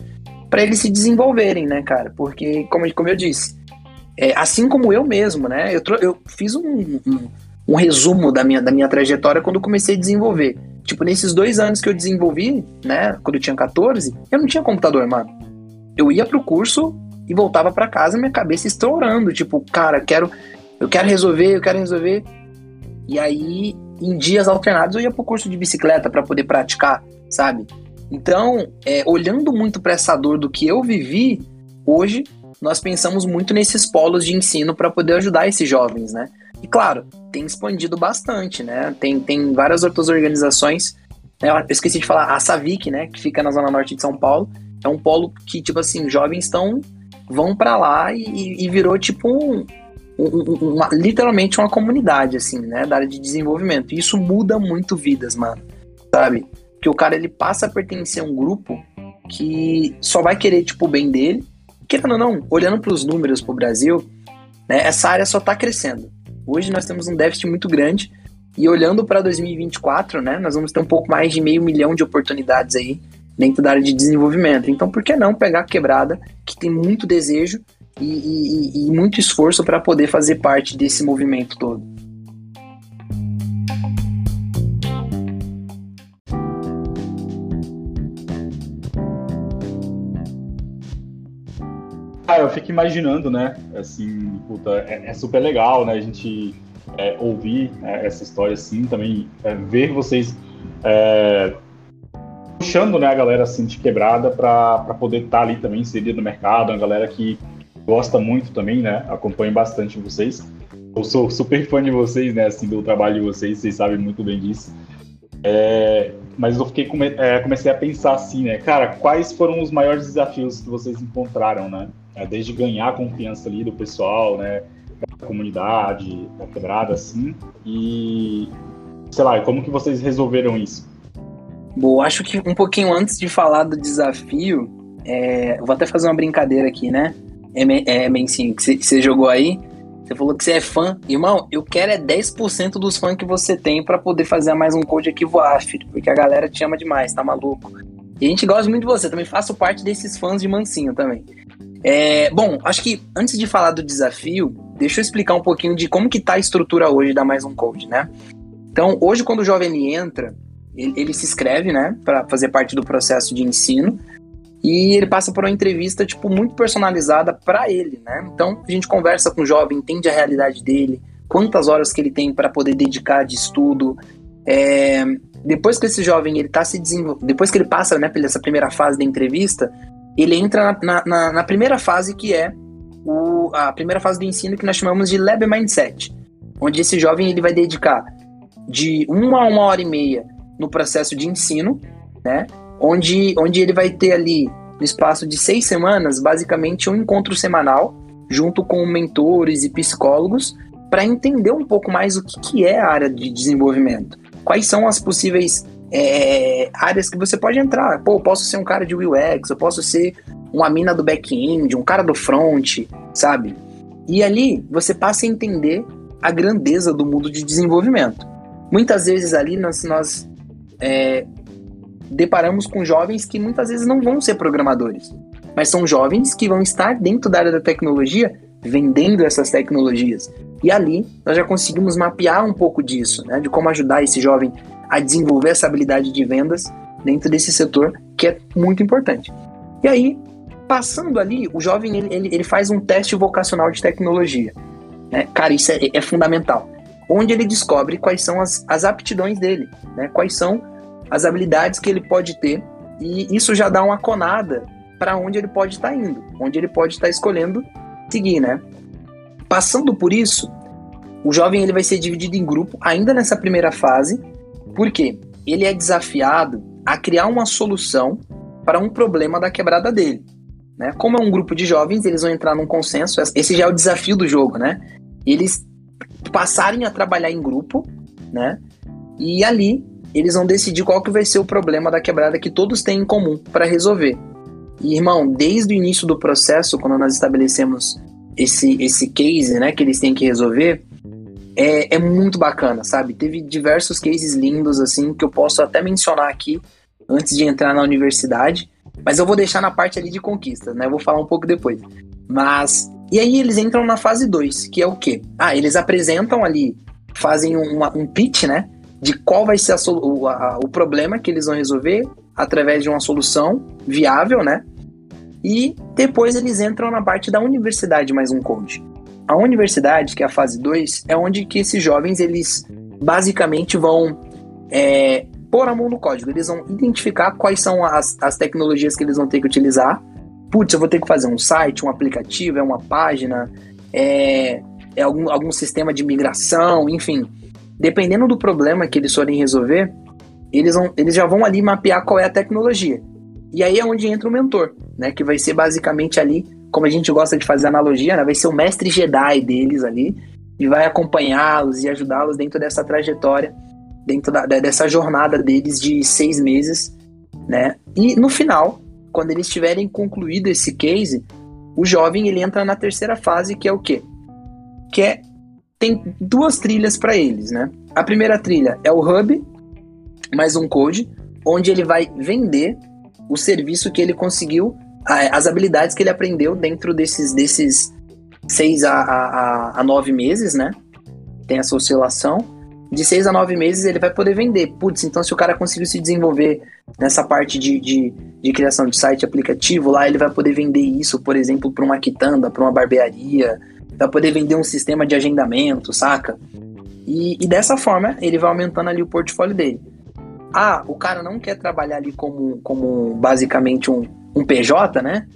para eles se desenvolverem, né, cara? Porque como, como eu disse, é, assim como eu mesmo, né? Eu, eu fiz um, um, um, resumo da minha, da minha trajetória quando comecei a desenvolver. Tipo, nesses dois anos que eu desenvolvi, né? Quando eu tinha 14, eu não tinha computador, mano. Eu ia pro curso e voltava para casa, minha cabeça estourando. Tipo, cara, quero, eu quero resolver, eu quero resolver. E aí em dias alternados eu ia pro curso de bicicleta para poder praticar, sabe? Então, é, olhando muito para essa dor do que eu vivi, hoje nós pensamos muito nesses polos de ensino para poder ajudar esses jovens, né? E claro, tem expandido bastante, né? Tem, tem várias outras organizações. Eu esqueci de falar, a Savic, né? Que fica na zona norte de São Paulo. É um polo que, tipo assim, jovens estão vão para lá e, e, virou tipo um, uma, literalmente uma comunidade, assim, né? Da área de desenvolvimento. E isso muda muito vidas, mano. Sabe? Que o cara ele passa a pertencer a um grupo que só vai querer, tipo, o bem dele. Querendo ou não, olhando para os números pro Brasil, né, essa área só tá crescendo. Hoje nós temos um déficit muito grande. E olhando para 2024, né, nós vamos ter um pouco mais de meio milhão de oportunidades aí dentro da área de desenvolvimento. Então, por que não pegar a quebrada, que tem muito desejo e, e, e muito esforço para poder fazer parte desse movimento todo. Ah, eu fico imaginando, né? Assim, puta, é, é super legal, né? A gente é, ouvir né, essa história assim, também é, ver vocês é, puxando né, a galera assim de quebrada para poder estar tá ali também inserida no mercado, uma galera que gosta muito também, né? Acompanho bastante vocês. Eu sou super fã de vocês, né? Assim, do trabalho de vocês, vocês sabem muito bem disso. É, mas eu fiquei come, é, comecei a pensar assim, né? Cara, quais foram os maiores desafios que vocês encontraram, né? É, desde ganhar a confiança ali do pessoal, né? Da comunidade, da quebrada, assim. E, sei lá, como que vocês resolveram isso? Bom, acho que um pouquinho antes de falar do desafio, é, vou até fazer uma brincadeira aqui, né? é, é Mencinho, que você jogou aí, você falou que você é fã. Irmão, eu quero é 10% dos fãs que você tem para poder fazer mais um code aqui voar, filho. Porque a galera te ama demais, tá maluco? E a gente gosta muito de você, também faço parte desses fãs de Mansinho também. É, bom, acho que antes de falar do desafio, deixa eu explicar um pouquinho de como que tá a estrutura hoje da Mais Um Code, né? Então, hoje quando o jovem entra, ele, ele se inscreve, né, para fazer parte do processo de ensino. E ele passa por uma entrevista, tipo, muito personalizada para ele, né? Então, a gente conversa com o jovem, entende a realidade dele, quantas horas que ele tem para poder dedicar de estudo. É... Depois que esse jovem, ele tá se desenvolvendo, depois que ele passa, né, pela essa primeira fase da entrevista, ele entra na, na, na primeira fase que é o, a primeira fase do ensino que nós chamamos de Lab Mindset, onde esse jovem ele vai dedicar de uma a uma hora e meia no processo de ensino, né? onde, onde ele vai ter ali, no espaço de seis semanas, basicamente um encontro semanal, junto com mentores e psicólogos, para entender um pouco mais o que, que é a área de desenvolvimento. Quais são as possíveis é, áreas que você pode entrar. Pô, eu posso ser um cara de UX, eu posso ser uma mina do back-end, um cara do front, sabe? E ali você passa a entender a grandeza do mundo de desenvolvimento. Muitas vezes ali nós, nós é, deparamos com jovens que muitas vezes não vão ser programadores, mas são jovens que vão estar dentro da área da tecnologia vendendo essas tecnologias. E ali nós já conseguimos mapear um pouco disso, né, de como ajudar esse jovem a desenvolver essa habilidade de vendas dentro desse setor que é muito importante. E aí, passando ali, o jovem ele, ele, faz um teste vocacional de tecnologia. Né? Cara, isso é, é fundamental. Onde ele descobre quais são as, as aptidões dele, né? quais são as habilidades que ele pode ter, e isso já dá uma conada para onde ele pode estar tá indo, onde ele pode estar tá escolhendo seguir, né? Passando por isso, o jovem ele vai ser dividido em grupo ainda nessa primeira fase, porque ele é desafiado a criar uma solução para um problema da quebrada dele. Né? Como é um grupo de jovens, eles vão entrar num consenso. Esse já é o desafio do jogo, né? Eles passarem a trabalhar em grupo, né? E ali eles vão decidir qual que vai ser o problema da quebrada que todos têm em comum para resolver. E, irmão, desde o início do processo, quando nós estabelecemos esse, esse case né, que eles têm que resolver, é, é muito bacana, sabe? Teve diversos cases lindos, assim, que eu posso até mencionar aqui antes de entrar na universidade, mas eu vou deixar na parte ali de conquistas, né? Eu vou falar um pouco depois. Mas. E aí eles entram na fase 2, que é o quê? Ah, eles apresentam ali, fazem uma, um pitch, né? De qual vai ser a, o, a, o problema que eles vão resolver através de uma solução viável, né? E depois eles entram na parte da universidade mais um code. A universidade, que é a fase 2, é onde que esses jovens, eles basicamente vão é, pôr a mão no código. Eles vão identificar quais são as, as tecnologias que eles vão ter que utilizar. Putz, eu vou ter que fazer um site, um aplicativo, é uma página, é, é algum, algum sistema de migração, enfim. Dependendo do problema que eles forem resolver, eles, vão, eles já vão ali mapear qual é a tecnologia. E aí é onde entra o mentor, né? Que vai ser basicamente ali, como a gente gosta de fazer analogia, né? Vai ser o mestre Jedi deles ali e vai acompanhá-los e ajudá-los dentro dessa trajetória dentro da, dessa jornada deles de seis meses, né? E no final, quando eles tiverem concluído esse case, o jovem ele entra na terceira fase, que é o quê? Que é tem duas trilhas para eles, né? A primeira trilha é o hub, mais um code, onde ele vai vender o serviço que ele conseguiu, as habilidades que ele aprendeu dentro desses, desses seis a, a, a nove meses, né? Tem essa oscilação de seis a nove meses ele vai poder vender. Putz, então se o cara conseguiu se desenvolver nessa parte de, de, de criação de site aplicativo, lá ele vai poder vender isso, por exemplo, para uma quitanda, para uma barbearia, vai poder vender um sistema de agendamento, saca? E, e, dessa forma ele vai aumentando ali o portfólio dele. Ah, o cara não quer trabalhar ali como, como basicamente um, um PJ, né?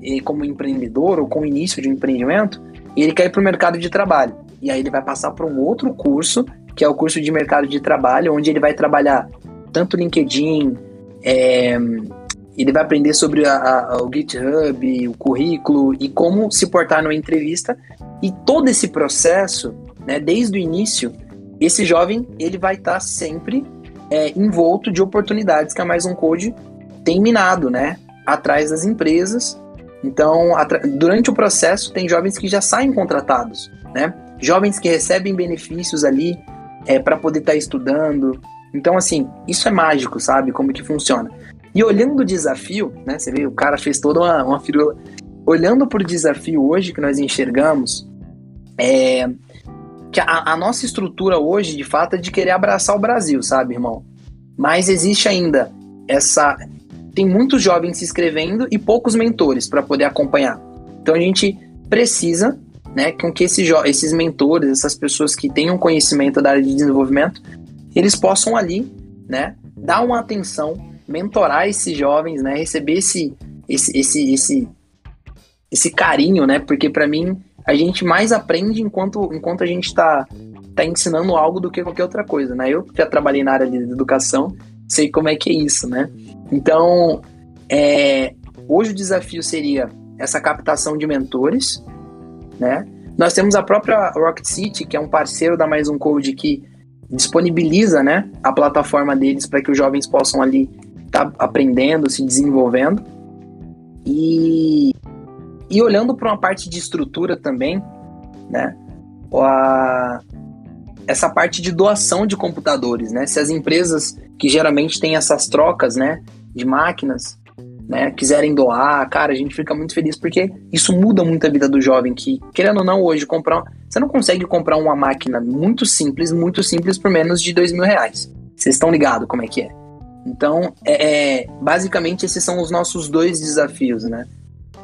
E como empreendedor ou com início de um empreendimento, e ele quer ir para o mercado de trabalho. E aí ele vai passar para um outro curso que é o curso de mercado de trabalho, onde ele vai trabalhar tanto LinkedIn, é, ele vai aprender sobre a, a, o GitHub, o currículo e como se portar numa entrevista. E todo esse processo, né, desde o início, esse jovem ele vai estar tá sempre é, envolto de oportunidades que a Mais Um Code tem minado, né, atrás das empresas. Então, durante o processo, tem jovens que já saem contratados, né? Jovens que recebem benefícios ali é, para poder estar tá estudando. Então, assim, isso é mágico, sabe? Como que funciona. E olhando o desafio, né? Você vê, o cara fez toda uma, uma firula. Olhando para o desafio hoje que nós enxergamos, é que a, a, nossa estrutura hoje, de fato, é de querer abraçar o Brasil, sabe, irmão? Mas existe ainda essa. Tem muitos jovens se inscrevendo e poucos mentores para poder acompanhar. Então a gente precisa né, com que esses, esses mentores, essas pessoas que tenham conhecimento da área de desenvolvimento, eles possam ali, né, dar uma atenção, mentorar esses jovens, né, receber esse, esse, esse, esse, esse carinho, né, porque para mim a gente mais aprende enquanto, enquanto a gente está tá ensinando algo do que qualquer outra coisa, né? Eu já trabalhei na área de educação, sei como é que é isso, né? Então, é, hoje o desafio seria essa captação de mentores, né? Nós temos a própria Rocket City, que é um parceiro da Mais Um Code que disponibiliza, né, a plataforma deles para que os jovens possam ali estar tá aprendendo, se desenvolvendo. E, e olhando para uma parte de estrutura também, né, a, essa parte de doação de computadores, né? Se as empresas que geralmente têm essas trocas, né, de máquinas, né, quiserem doar, cara, a gente fica muito feliz porque isso muda muito a vida do jovem que, querendo ou não, hoje comprar. Você não consegue comprar uma máquina muito simples, muito simples por menos de dois mil reais. Vocês estão ligados como é que é? Então, é, é, basicamente, esses são os nossos dois desafios, né?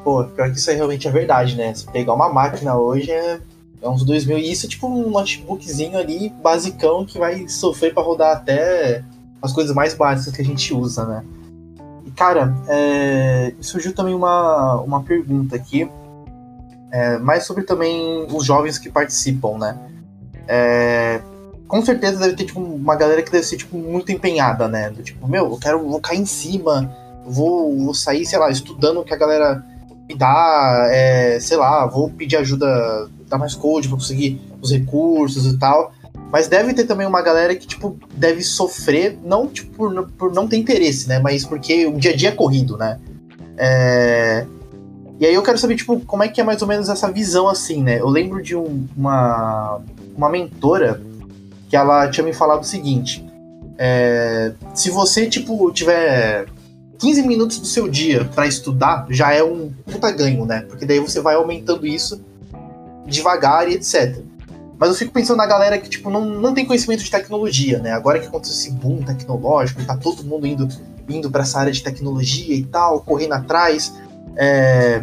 Pô, pior que isso aí realmente é verdade, né? Se pegar uma máquina hoje é, é uns dois mil. E isso é tipo um notebookzinho ali, basicão, que vai sofrer para rodar até as coisas mais básicas que a gente usa, né? cara, é, surgiu também uma, uma pergunta aqui, é, mais sobre também os jovens que participam, né? É, com certeza deve ter tipo, uma galera que deve ser tipo, muito empenhada, né? Do tipo, meu, eu quero vou cair em cima, vou, vou sair, sei lá, estudando o que a galera me dá, é, sei lá, vou pedir ajuda, dar mais code pra conseguir os recursos e tal. Mas deve ter também uma galera que, tipo, deve sofrer, não tipo, por, por não ter interesse, né? Mas porque o dia a dia é corrido, né? É... E aí eu quero saber, tipo, como é que é mais ou menos essa visão, assim, né? Eu lembro de um, uma, uma mentora que ela tinha me falado o seguinte. É, se você, tipo, tiver 15 minutos do seu dia para estudar, já é um puta ganho, né? Porque daí você vai aumentando isso devagar e etc. Mas eu fico pensando na galera que, tipo, não, não tem conhecimento de tecnologia, né? Agora que aconteceu esse boom tecnológico, tá todo mundo indo, indo para essa área de tecnologia e tal, correndo atrás. É...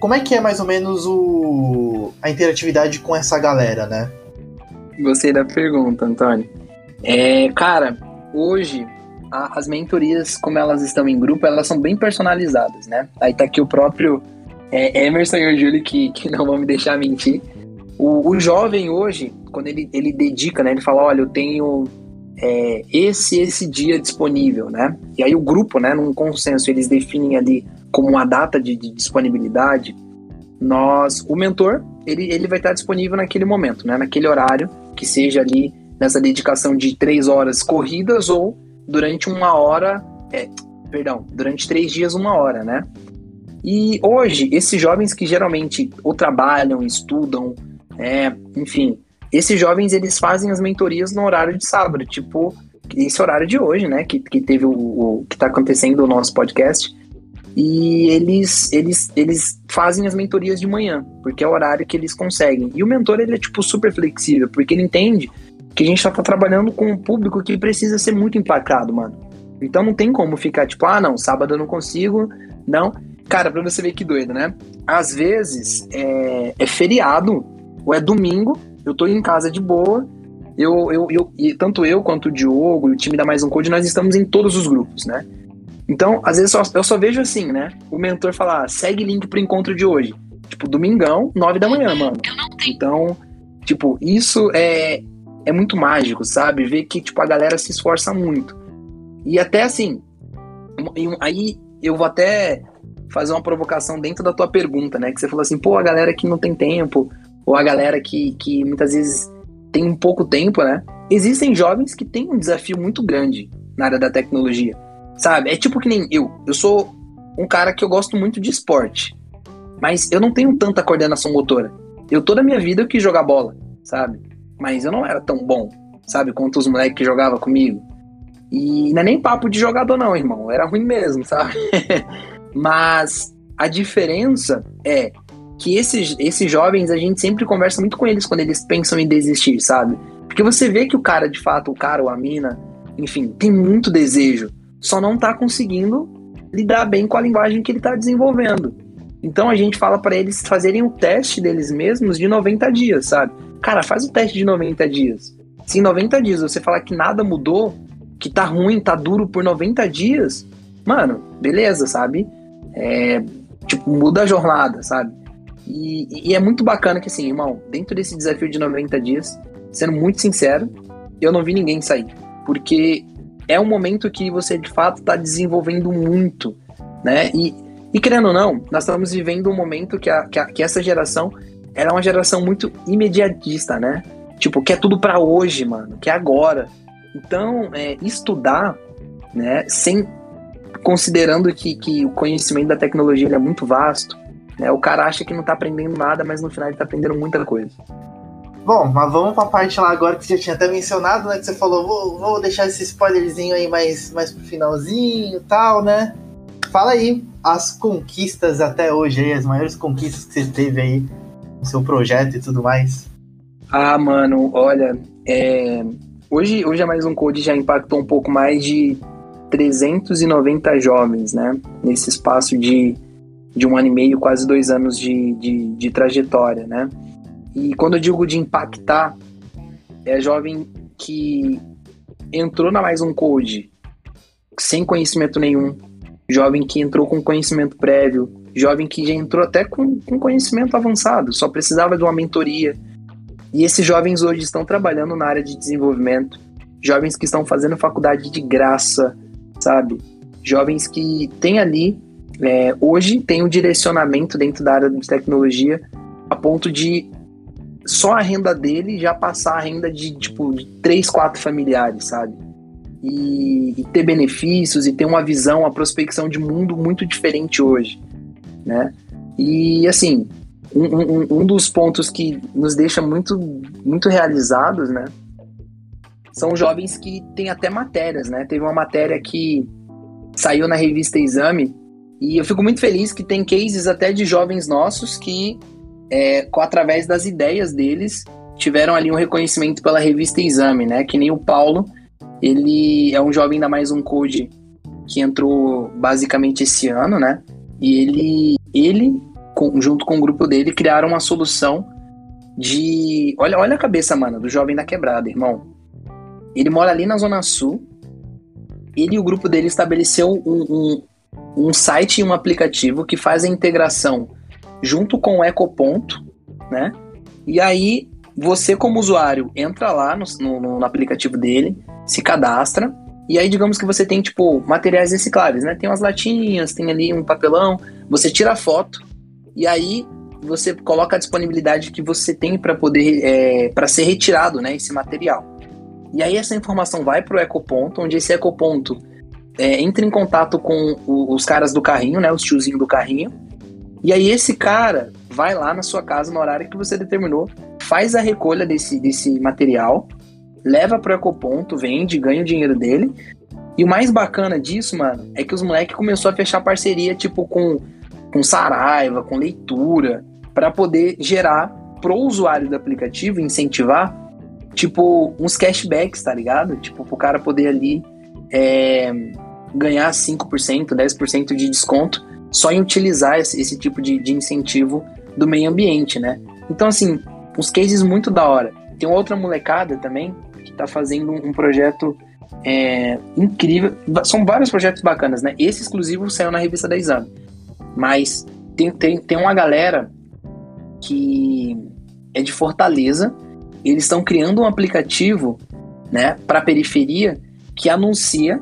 Como é que é mais ou menos o... a interatividade com essa galera, né? Gostei da pergunta, Antônio. É, cara, hoje a, as mentorias, como elas estão em grupo, elas são bem personalizadas, né? Aí tá aqui o próprio é, Emerson e o Júlio que, que não vão me deixar mentir. O, o jovem hoje, quando ele, ele dedica, né? Ele fala, olha, eu tenho é, esse esse dia disponível, né? E aí o grupo, né, num consenso, eles definem ali como uma data de, de disponibilidade. Nós, o mentor, ele, ele vai estar disponível naquele momento, né? Naquele horário, que seja ali nessa dedicação de três horas corridas ou durante uma hora, é, perdão, durante três dias, uma hora, né? E hoje, esses jovens que geralmente ou trabalham, estudam, é, enfim, esses jovens eles fazem as mentorias no horário de sábado, tipo esse horário de hoje, né? Que, que teve o, o que está acontecendo o nosso podcast. E eles, eles, eles fazem as mentorias de manhã, porque é o horário que eles conseguem. E o mentor ele é tipo super flexível, porque ele entende que a gente tá, tá trabalhando com um público que precisa ser muito emplacado, mano. Então não tem como ficar tipo, ah, não, sábado eu não consigo, não. Cara, pra você ver que doido, né? Às vezes é, é feriado ou é domingo, eu tô em casa de boa, eu, eu, eu, e tanto eu quanto o Diogo e o time da Mais Um Code, nós estamos em todos os grupos, né? Então, às vezes eu só, eu só vejo assim, né? O mentor falar, segue link pro encontro de hoje. Tipo, domingão, nove da manhã, mano. Então, tipo, isso é, é muito mágico, sabe? Ver que, tipo, a galera se esforça muito. E até assim, aí eu vou até fazer uma provocação dentro da tua pergunta, né? Que você falou assim, pô, a galera que não tem tempo, ou a galera que, que muitas vezes tem um pouco tempo, né? Existem jovens que têm um desafio muito grande na área da tecnologia, sabe? É tipo que nem eu. Eu sou um cara que eu gosto muito de esporte, mas eu não tenho tanta coordenação motora. Eu toda a minha vida eu quis jogar bola, sabe? Mas eu não era tão bom, sabe? Quanto os moleques que jogavam comigo. E não é nem papo de jogador, não, irmão. Era ruim mesmo, sabe? mas a diferença é que esses, esses jovens, a gente sempre conversa muito com eles quando eles pensam em desistir, sabe? Porque você vê que o cara, de fato, o cara ou a mina, enfim, tem muito desejo, só não tá conseguindo lidar bem com a linguagem que ele tá desenvolvendo. Então a gente fala para eles fazerem o teste deles mesmos de 90 dias, sabe? Cara, faz o teste de 90 dias. Se em 90 dias você falar que nada mudou, que tá ruim, tá duro por 90 dias, mano, beleza, sabe? É, tipo, muda a jornada, sabe? E, e, é muito bacana que, assim, irmão, dentro desse desafio de 90 dias, sendo muito sincero, eu não vi ninguém sair. Porque é um momento que você, de fato, tá desenvolvendo muito, né? E, e querendo ou não, nós estamos vivendo um momento que, a, que, a, que essa geração era é uma geração muito imediatista, né? Tipo, quer tudo para hoje, mano, que é agora. Então, é, estudar, né, sem considerando que, que o conhecimento da tecnologia é muito vasto, né? O cara acha que não tá aprendendo nada, mas no final ele tá aprendendo muita coisa. Bom, mas vamos pra parte lá agora que você já tinha até mencionado, né? Que você falou, vou, vou deixar esse spoilerzinho aí mais, mais pro finalzinho e tal, né? Fala aí as conquistas até hoje aí, as maiores conquistas que você teve aí no seu projeto e tudo mais. Ah, mano, olha, é... hoje, hoje é mais um code já impactou um pouco mais de 390 jovens, né? Nesse espaço de, de um ano e meio, quase dois anos de, de, de trajetória, né? E quando eu digo de impactar, é jovem que entrou na mais um code sem conhecimento nenhum, jovem que entrou com conhecimento prévio, jovem que já entrou até com, com conhecimento avançado, só precisava de uma mentoria. E esses jovens hoje estão trabalhando na área de desenvolvimento, jovens que estão fazendo faculdade de graça, sabe? Jovens que têm ali, é, hoje tem um direcionamento dentro da área de tecnologia a ponto de só a renda dele já passar a renda de, tipo, de três, quatro familiares, sabe? E, e, ter benefícios e ter uma visão, uma prospecção de mundo muito diferente hoje, né? E assim, um, um, um dos pontos que nos deixa muito, muito realizados, né? São jovens que têm até matérias, né? Teve uma matéria que saiu na revista Exame e eu fico muito feliz que tem cases até de jovens nossos que, é, através das ideias deles, tiveram ali um reconhecimento pela revista Exame, né? Que nem o Paulo, ele é um jovem da Mais Um Code que entrou basicamente esse ano, né? E ele, ele com, junto com o grupo dele, criaram uma solução de. Olha, olha a cabeça, mano, do jovem da quebrada, irmão. Ele mora ali na Zona Sul. Ele e o grupo dele estabeleceu um, um, um site e um aplicativo que faz a integração junto com o Ecoponto, né? E aí você, como usuário, entra lá no, no, no, aplicativo dele, se cadastra, e aí digamos que você tem, tipo, materiais recicláveis, né? Tem umas latinhas, tem ali um papelão, você tira a foto, e aí você coloca a disponibilidade que você tem para poder é, para ser retirado, né, esse material. E aí essa informação vai para o ecoponto, onde esse ecoponto é, entra em contato com o, os caras do carrinho, né, os tiozinhos do carrinho. E aí esse cara vai lá na sua casa no horário que você determinou, faz a recolha desse, desse material, leva pro ecoponto, vende, ganha o dinheiro dele. E o mais bacana disso, mano, é que os moleques começou a fechar parceria, tipo, com com Saraiva, com leitura, para poder gerar pro usuário do aplicativo, incentivar, tipo, uns cashbacks, tá ligado? Tipo, pro cara poder ali é, ganhar 5%, 10% de desconto só em utilizar esse, esse tipo de, de, incentivo do meio ambiente, né? Então, assim, uns cases muito da hora. Tem outra molecada também que tá fazendo um projeto é, incrível. São vários projetos bacanas, né? Esse exclusivo saiu na revista da Exame. Mas tem, tem, tem uma galera que é de Fortaleza, eles estão criando um aplicativo né, para periferia que anuncia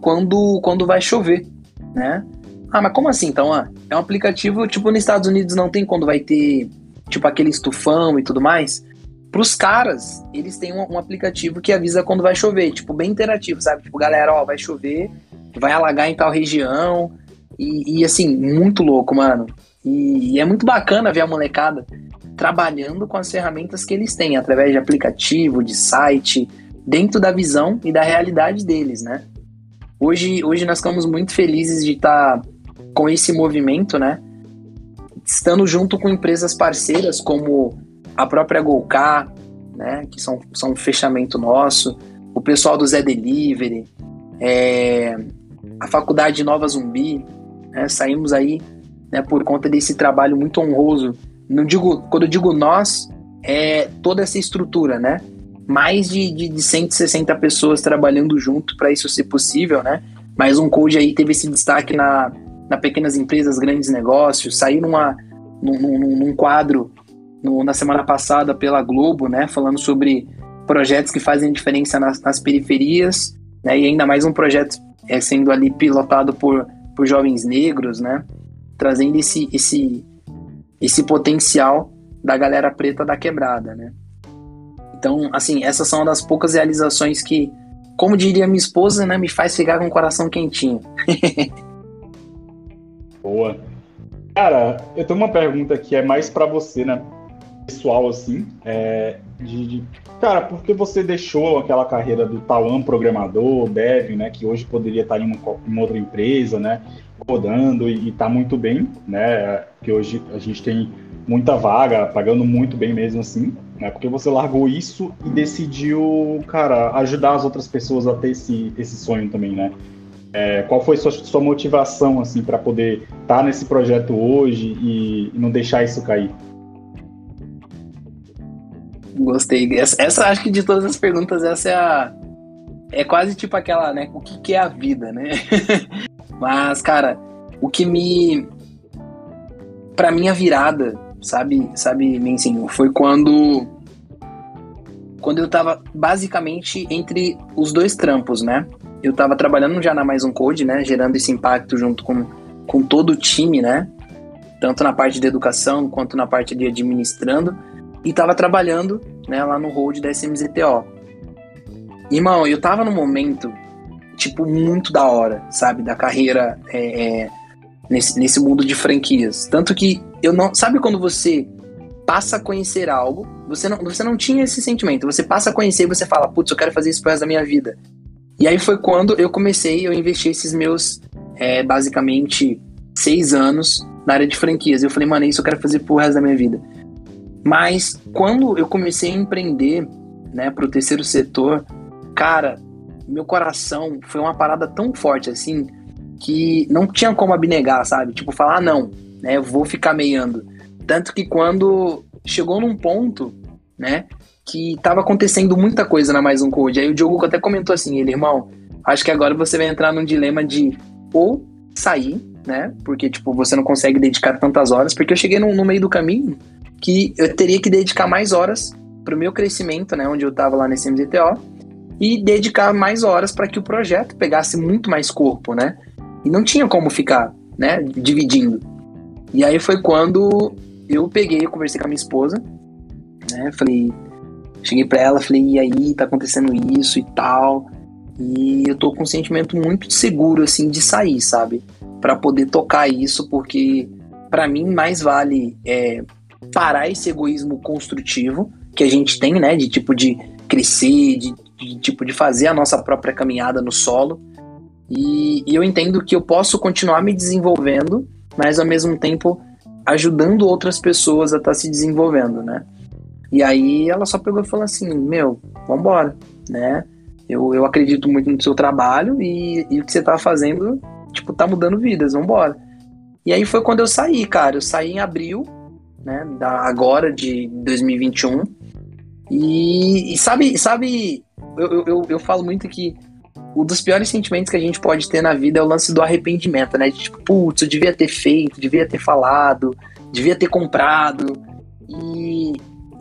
quando, quando vai chover, né? Ah, mas como assim então? Ah, é um aplicativo, tipo, nos Estados Unidos não tem quando vai ter, tipo, aquele estufão e tudo mais. Para os caras, eles têm um, um, aplicativo que avisa quando vai chover, tipo, bem interativo, sabe? Tipo, galera, ó, vai chover, vai alagar em tal região, e, e, assim, muito louco, mano. E, e, é muito bacana ver a molecada trabalhando com as ferramentas que eles têm, através de aplicativo, de site, dentro da visão e da realidade deles, né? Hoje, hoje nós ficamos muito felizes de estar tá com esse movimento, né? Estando junto com empresas parceiras como a própria Golcar, né? Que são, são um fechamento nosso, o pessoal do Zé Delivery, é, a Faculdade Nova Zumbi, né? Saímos aí né, por conta desse trabalho muito honroso. Não digo, quando eu digo nós, é toda essa estrutura, né? Mais de, de, de 160 pessoas trabalhando junto para isso ser possível, né? Mas um code aí teve esse destaque na, na pequenas empresas, grandes negócios, saiu numa, num, num, num quadro no, na semana passada pela Globo, né? Falando sobre projetos que fazem diferença nas, nas periferias, né? E ainda mais um projeto é, sendo ali pilotado por por jovens negros, né? Trazendo esse, esse, esse potencial da galera preta da quebrada, né? Então, assim, essas são uma das poucas realizações que, como diria minha esposa, né, me faz ficar com o coração quentinho. Boa. Cara, eu tenho uma pergunta que é mais para você, né? Pessoal, assim, é, de, de, cara, por que você deixou aquela carreira do Tauan programador, dev, né, que hoje poderia estar em uma, outra empresa, né, rodando e, está muito bem, né, que hoje a gente tem muita vaga, pagando muito bem mesmo assim, né, porque você largou isso e decidiu, cara, ajudar as outras pessoas a ter esse, esse sonho também, né? É, qual foi sua, sua motivação assim para poder estar tá nesse projeto hoje e, não deixar isso cair? Gostei. Essa, essa, acho que de todas as perguntas, essa é a. É quase tipo aquela, né? O que, que é a vida, né? Mas, cara, o que me. Pra minha virada, sabe, sabe, me ensinou, foi quando. Quando eu tava basicamente entre os dois trampos, né? Eu tava trabalhando já na Mais Um Code, né? Gerando esse impacto junto com, com todo o time, né? Tanto na parte de educação quanto na parte de administrando e tava trabalhando né, lá no hold da SMZTO. Irmão, eu tava num momento, tipo, muito da hora, sabe? Da carreira é, é, nesse, nesse mundo de franquias. Tanto que eu não. Sabe quando você passa a conhecer algo, você não, você não tinha esse sentimento, você passa a conhecer e você fala, putz, eu quero fazer isso pro resto da minha vida. E aí foi quando eu comecei, eu investi esses meus, é, basicamente, seis anos na área de franquias. Eu falei, mano, é isso eu quero fazer pro resto da minha vida. Mas quando eu comecei a empreender, né, pro terceiro setor, cara, meu coração foi uma parada tão forte assim que não tinha como abnegar, sabe? Tipo, falar, ah, não, né, eu vou ficar meiando. Tanto que quando chegou num ponto, né, que tava acontecendo muita coisa na Mais Um Code, aí o Diogo até comentou assim, ele, irmão, acho que agora você vai entrar num dilema de ou sair, né, porque, tipo, você não consegue dedicar tantas horas, porque eu cheguei no, no meio do caminho que eu teria que dedicar mais horas pro meu crescimento, né, onde eu tava lá nesse MZTO, e dedicar mais horas para que o projeto pegasse muito mais corpo, né? E não tinha como ficar, né, dividindo. E aí foi quando eu peguei, eu conversei com a minha esposa, né? Falei, cheguei para ela, falei, e aí, tá acontecendo isso e tal. E eu tô com um sentimento muito seguro, assim, de sair, sabe? para poder tocar isso, porque para mim mais vale é, parar esse egoísmo construtivo que a gente tem, né? De tipo de crescer, de, de tipo de fazer a nossa própria caminhada no solo. E, e eu entendo que eu posso continuar me desenvolvendo, mas ao mesmo tempo ajudando outras pessoas a estar tá se desenvolvendo, né? E aí ela só pegou e falou assim, meu, vambora, né? Eu, eu acredito muito no seu trabalho e, e o que você tá fazendo, tipo, tá mudando vidas, vambora. E aí foi quando eu saí, cara. Eu saí em abril, né? Da, agora de 2021. E, e sabe, sabe, eu, eu, eu falo muito que um dos piores sentimentos que a gente pode ter na vida é o lance do arrependimento, né? De tipo, putz, eu devia ter feito, devia ter falado, devia ter comprado. E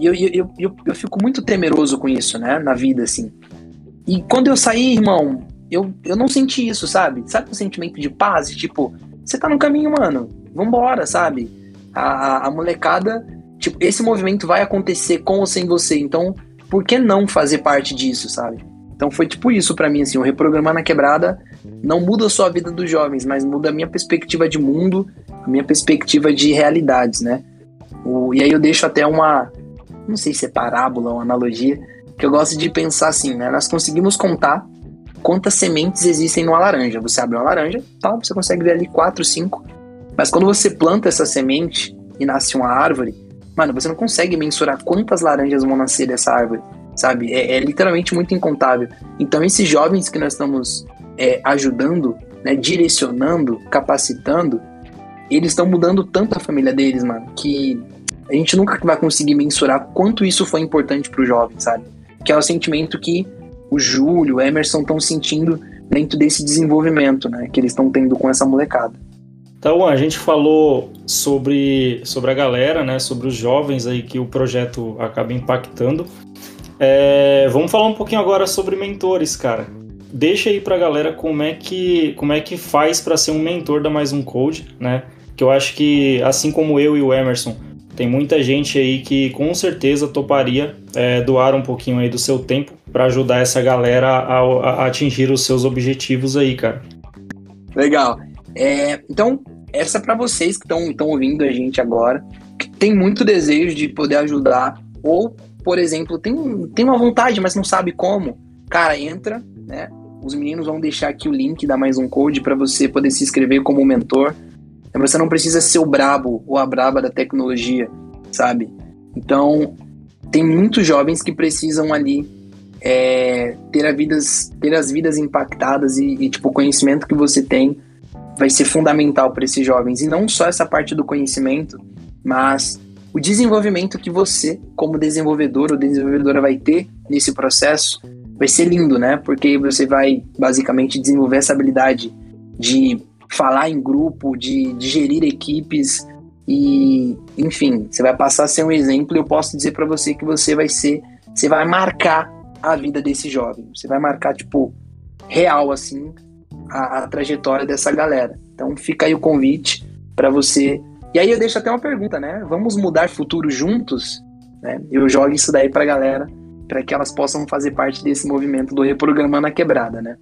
eu, eu, eu, eu, fico muito temeroso com isso, né? Na vida, assim. E quando eu saí, irmão, eu, eu não senti isso, sabe? Sabe o sentimento de paz? Tipo, você tá no caminho, mano. Vambora, sabe? A, a molecada, tipo, esse movimento vai acontecer com ou sem você. Então, por que não fazer parte disso, sabe? Então foi tipo isso para mim, assim, o Reprogramar na Quebrada não muda só a vida dos jovens, mas muda a minha perspectiva de mundo, a minha perspectiva de realidades, né? O, e aí eu deixo até uma, não sei se é parábola ou analogia, que eu gosto de pensar assim, né? Nós conseguimos contar quantas sementes existem numa laranja. Você abre uma laranja, tal, você consegue ver ali quatro, cinco. Mas quando você planta essa semente e nasce uma árvore, mano, você não consegue mensurar quantas laranjas vão nascer dessa árvore sabe? É, é, literalmente muito incontável. Então, esses jovens que nós estamos é, ajudando, né, direcionando, capacitando, eles estão mudando tanto a família deles, mano, que a gente nunca vai conseguir mensurar quanto isso foi importante pro jovem, sabe? Que é o sentimento que o Júlio, o Emerson estão sentindo dentro desse desenvolvimento, né, que eles estão tendo com essa molecada. Então, a gente falou sobre, sobre a galera, né, sobre os jovens aí que o projeto acaba impactando. É, vamos falar um pouquinho agora sobre mentores, cara. Deixa aí pra galera como é que, como é que faz para ser um mentor da Mais Um Code, né? Que eu acho que, assim como eu e o Emerson, tem muita gente aí que com certeza toparia é, doar um pouquinho aí do seu tempo para ajudar essa galera a, a, atingir os seus objetivos aí, cara. Legal. É, então, essa é para vocês que estão ouvindo a gente agora, que tem muito desejo de poder ajudar ou por exemplo, tem, tem uma vontade, mas não sabe como, cara, entra, né? Os meninos vão deixar aqui o link da mais um code para você poder se inscrever como mentor. Você não precisa ser o brabo ou a braba da tecnologia, sabe? Então, tem muitos jovens que precisam ali é, ter, a vidas, ter as vidas impactadas e, e, tipo, o conhecimento que você tem vai ser fundamental para esses jovens. E não só essa parte do conhecimento, mas o desenvolvimento que você, como desenvolvedor ou desenvolvedora, vai ter nesse processo vai ser lindo, né? Porque você vai basicamente desenvolver essa habilidade de falar em grupo, de, de gerir equipes e, enfim, você vai passar a ser um exemplo. E eu posso dizer para você que você vai ser, você vai marcar a vida desse jovem. Você vai marcar tipo real assim a, a trajetória dessa galera. Então fica aí o convite para você e aí eu deixo até uma pergunta, né? Vamos mudar futuro juntos? Né? Eu jogo isso daí pra galera, para que elas possam fazer parte desse movimento do Reprogramando a Quebrada, né?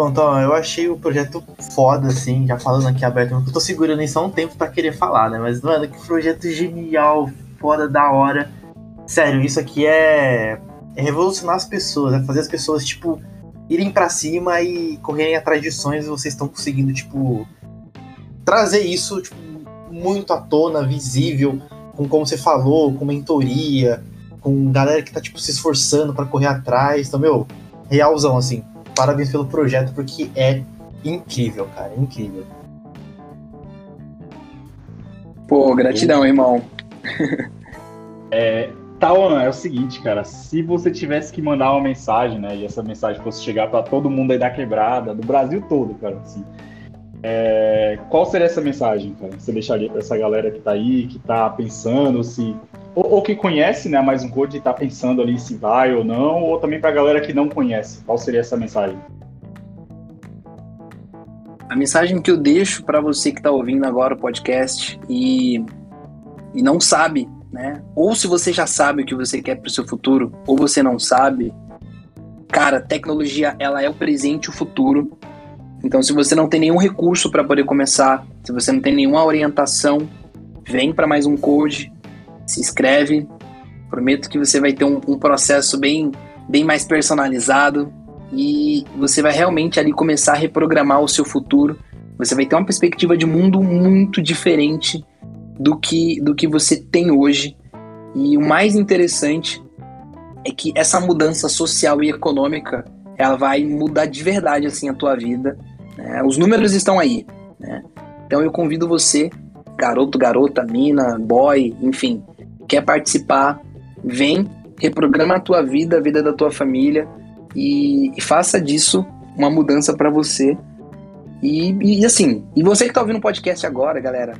Bom, então, eu achei o projeto foda, assim, já falando aqui aberto, eu tô segurando isso há um tempo pra querer falar, né? Mas, mano, que projeto genial, foda, da hora. Sério, isso aqui é, é revolucionar as pessoas, é fazer as pessoas, tipo, irem para cima e correrem atrás de sonhos e vocês estão conseguindo, tipo, trazer isso, tipo, muito à tona, visível, com como você falou, com mentoria, com galera que tá, tipo, se esforçando para correr atrás. Então, meu, realzão, assim. Parabéns pelo projeto, porque é incrível, cara, incrível. Pô, gratidão, irmão. É, Tauan, é o seguinte, cara, se você tivesse que mandar uma mensagem, né, e essa mensagem fosse chegar para todo mundo aí da quebrada, do Brasil todo, cara, assim, é, qual seria essa mensagem, cara? Você deixaria para essa galera que tá aí, que tá pensando se ou, ou que conhece, né, mais um code e tá pensando ali se vai ou não, ou também para a galera que não conhece, qual seria essa mensagem? A mensagem que eu deixo para você que está ouvindo agora o podcast e, e não sabe, né? Ou se você já sabe o que você quer para o seu futuro, ou você não sabe, cara, tecnologia ela é o presente e o futuro. Então, se você não tem nenhum recurso para poder começar, se você não tem nenhuma orientação, vem para mais um code, se inscreve. Prometo que você vai ter um, um processo bem, bem mais personalizado, e você vai realmente ali começar a reprogramar o seu futuro. Você vai ter uma perspectiva de mundo muito diferente do que, do que você tem hoje. E o mais interessante é que essa mudança social e econômica ela vai mudar de verdade assim a tua vida. Né? Os números estão aí. Né? Então eu convido você, garoto, garota, mina, boy, enfim, quer participar, vem, reprograma a tua vida, a vida da tua família e, e faça disso uma mudança para você. E, e, assim, e você que tá ouvindo o podcast agora, galera,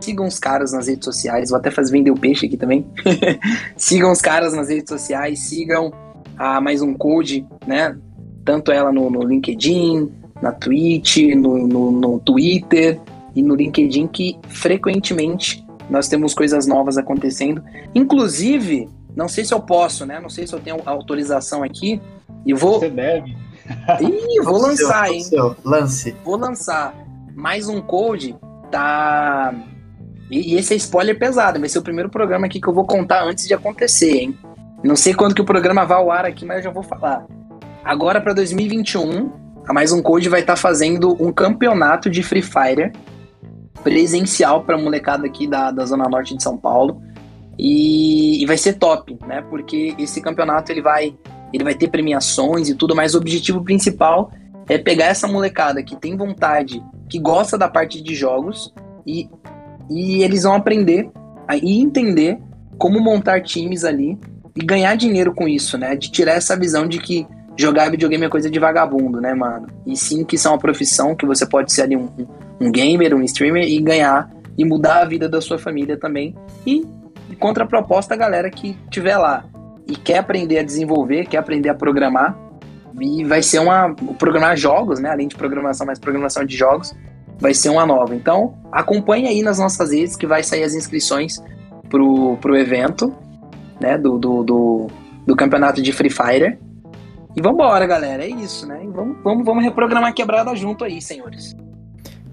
sigam os caras nas redes sociais. Vou até fazer vender o peixe aqui também. sigam os caras nas redes sociais, sigam a mais um code, né? Tanto ela no, no LinkedIn, na Twitch, no, no, no Twitter e no LinkedIn, que frequentemente nós temos coisas novas acontecendo. Inclusive, não sei se eu posso, né? Não sei se eu tenho autorização aqui, e vou. Você deve. Ih, vou lançar, hein? Lance. Vou lançar mais um code, tá. E, e, esse é spoiler pesado, vai ser o primeiro programa aqui que eu vou contar antes de acontecer, hein? Não sei quando que o programa vai ao ar aqui, mas eu já vou falar. Agora para 2021, a mais um code vai estar tá fazendo um campeonato de Free Fire presencial para molecada aqui da, da zona norte de São Paulo. E, e, vai ser top, né? Porque esse campeonato ele vai ele vai ter premiações e tudo, mas o objetivo principal é pegar essa molecada que tem vontade, que gosta da parte de jogos e, e eles vão aprender a, e entender como montar times ali e ganhar dinheiro com isso, né? De tirar essa visão de que jogar videogame é coisa de vagabundo, né, mano? E sim que são uma profissão que você pode ser ali um, um gamer, um streamer e ganhar e mudar a vida da sua família também. E contraproposta a galera que tiver lá e quer aprender a desenvolver, quer aprender a programar, e vai ser uma. Programar jogos, né? Além de programação, mais programação de jogos, vai ser uma nova. Então, acompanhe aí nas nossas redes que vai sair as inscrições pro, pro evento, né? Do, do, do, do campeonato de Free Fire. E vambora, galera. É isso, né? E vamos, vamos, vamos reprogramar quebrada junto aí, senhores.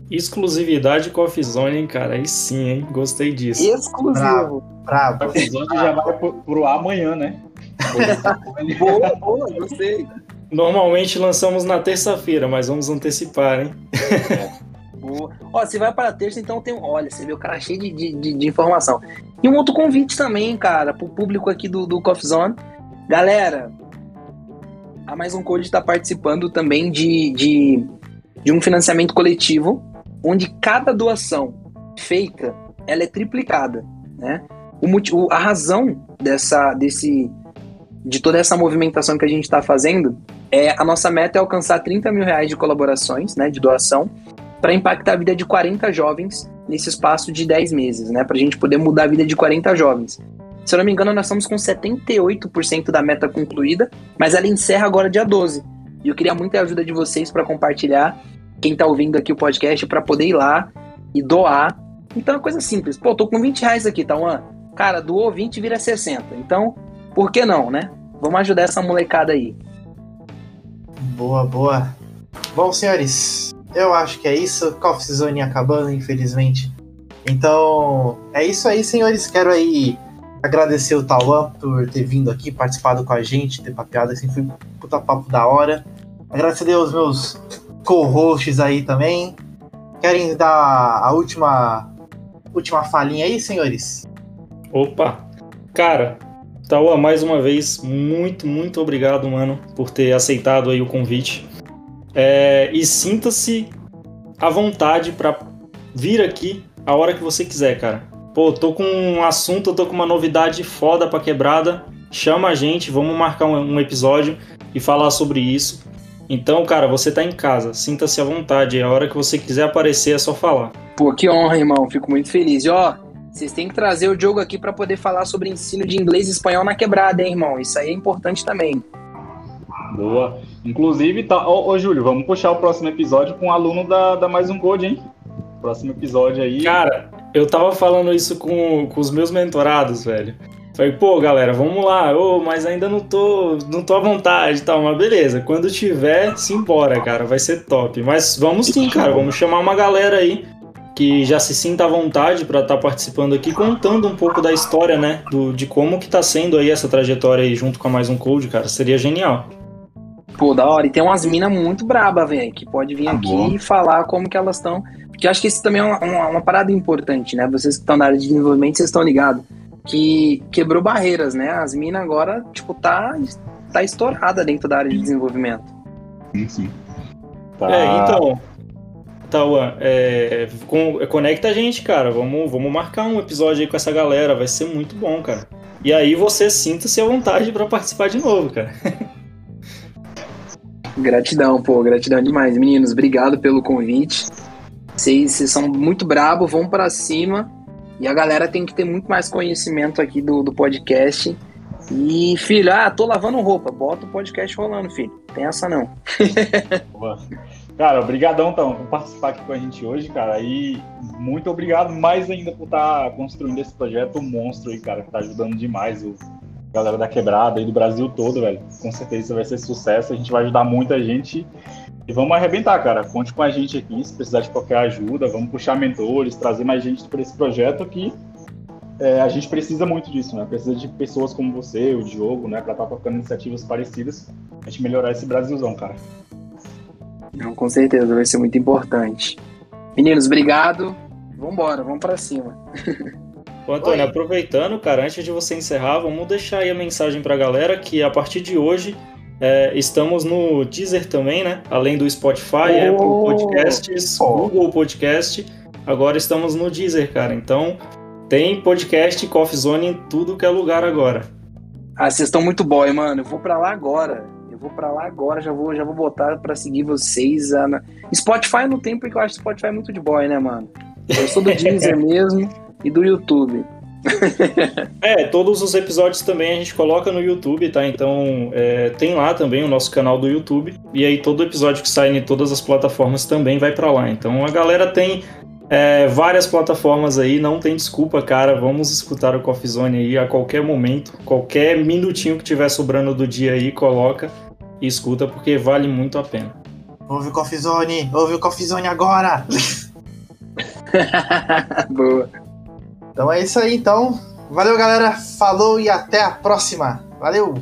Exclusividade Coffee Zone, cara. Aí sim, hein? Gostei disso. Exclusivo. Bravo. Coffee Zone já vai pro, pro amanhã, né? boa, boa, gostei. Normalmente lançamos na terça-feira, mas vamos antecipar, hein? Boa. Ó, você vai para terça, então tem. Olha, você vê o cara cheio de, de, de, informação. E um outro convite também, cara, pro público aqui do, do Coffee Zone. Galera, a Mais Um Code está participando também de, de, de um financiamento coletivo onde cada doação feita ela é triplicada, né? O a razão dessa, desse, de toda essa movimentação que a gente está fazendo é a nossa meta é alcançar 30 mil reais de colaborações, né, de doação, para impactar a vida de 40 jovens nesse espaço de 10 meses, né, para a gente poder mudar a vida de 40 jovens. Se eu não me engano, nós estamos com 78% da meta concluída, mas ela encerra agora dia 12. E eu queria muito a ajuda de vocês para compartilhar quem tá ouvindo aqui o podcast para poder ir lá e doar. Então é coisa simples. Pô, tô com 20 reais aqui, tá? Cara, doou 20 vira 60. Então, por que não, né? Vamos ajudar essa molecada aí. Boa, boa. Bom, senhores, eu acho que é isso. Coffee Zone acabando, infelizmente. Então, é isso aí, senhores. Quero aí agradecer o Tauan por ter vindo aqui, participado com a gente, ter papeado assim, foi um puta papo da hora. Agradecer aos meus co-hosts aí também. Querem dar a última última falinha aí, senhores? Opa! Cara, Tauan, mais uma vez, muito, muito obrigado, mano, por ter aceitado aí o convite. É, e sinta-se à vontade para vir aqui a hora que você quiser, cara. Pô, tô com um assunto, tô com uma novidade foda pra quebrada. Chama a gente, vamos marcar um, um episódio e falar sobre isso. Então, cara, você tá em casa, sinta-se à vontade. A hora que você quiser aparecer é só falar. Pô, que honra, irmão. Fico muito feliz. E ó, vocês têm que trazer o Diogo aqui para poder falar sobre ensino de inglês e espanhol na quebrada, hein, irmão? Isso aí é importante também. Boa. Inclusive, tá... ô, ô Júlio, vamos puxar o próximo episódio com um aluno da, da Mais Um Code, hein? Próximo episódio aí. Cara, eu tava falando isso com, com os meus mentorados, velho. Falei, pô, galera, vamos lá, oh, mas ainda não tô, não tô à vontade e tal, mas beleza, quando tiver, simbora, cara, vai ser top. Mas vamos sim, cara, vamos chamar uma galera aí que já se sinta à vontade para estar tá participando aqui, contando um pouco da história, né, do, de como que tá sendo aí essa trajetória aí junto com a Mais Um Code, cara, seria genial. Pô, da hora, e tem umas minas muito braba, velho, que pode vir tá aqui bom. e falar como que elas estão, porque eu acho que isso também é uma, uma, uma parada importante, né, vocês que estão na área de desenvolvimento, vocês estão ligados que quebrou barreiras, né? As minas agora, tipo, tá, tá estourada dentro da área de desenvolvimento. Sim, sim. Tá. É, então, Tauan, é, conecta a gente, cara. Vamos, vamos marcar um episódio aí com essa galera. Vai ser muito bom, cara. E aí você sinta-se à vontade para participar de novo, cara. Gratidão, pô, gratidão demais. Meninos, obrigado pelo convite. Vocês, vocês são muito brabo, vão para cima. E a galera tem que ter muito mais conhecimento aqui do, do podcast. E, filho, ah, tô lavando roupa. Bota o podcast rolando, filho. Tem essa não. cara, obrigadão, então, por participar aqui com a gente hoje, cara. E muito obrigado mais ainda por estar tá construindo esse projeto monstro aí, cara, que tá ajudando demais o galera da quebrada e do Brasil todo, velho. Com certeza vai ser sucesso. A gente vai ajudar muita gente e vamos arrebentar, cara. Conte com a gente aqui, se precisar de qualquer ajuda. Vamos puxar mentores, trazer mais gente para esse projeto aqui. É, a gente precisa muito disso, né? Precisa de pessoas como você, o Diogo, né? Para estar tá tocando iniciativas parecidas. A gente melhorar esse Brasilzão, cara. Não, com certeza, vai ser muito importante. Meninos, obrigado. Vambora, vamos para cima. Ô, Antônio, Oi. aproveitando, cara, antes de você encerrar, vamos deixar aí a mensagem para a galera que a partir de hoje é, estamos no Deezer também, né? Além do Spotify, oh, Apple Podcasts, oh. Google Podcast. Agora estamos no Deezer, cara. Então tem podcast Coffee Zone em tudo que é lugar agora. Ah, vocês estão muito boy, mano. Eu vou para lá agora. Eu vou para lá agora, já vou, já vou botar para seguir vocês. Ana. Spotify não tem, porque eu acho Spotify muito de boy, né, mano? Eu sou do Deezer mesmo e do YouTube. é, todos os episódios também a gente coloca no YouTube, tá? Então é, tem lá também o nosso canal do YouTube. E aí todo episódio que sai em todas as plataformas também vai para lá. Então a galera tem é, várias plataformas aí, não tem desculpa, cara. Vamos escutar o Coffee Zone aí a qualquer momento, qualquer minutinho que tiver sobrando do dia aí, coloca e escuta, porque vale muito a pena. Ouve o Coffee Zone, ouve o Coffee Zone agora! Boa. Então é isso aí, então. Valeu, galera. Falou e até a próxima. Valeu!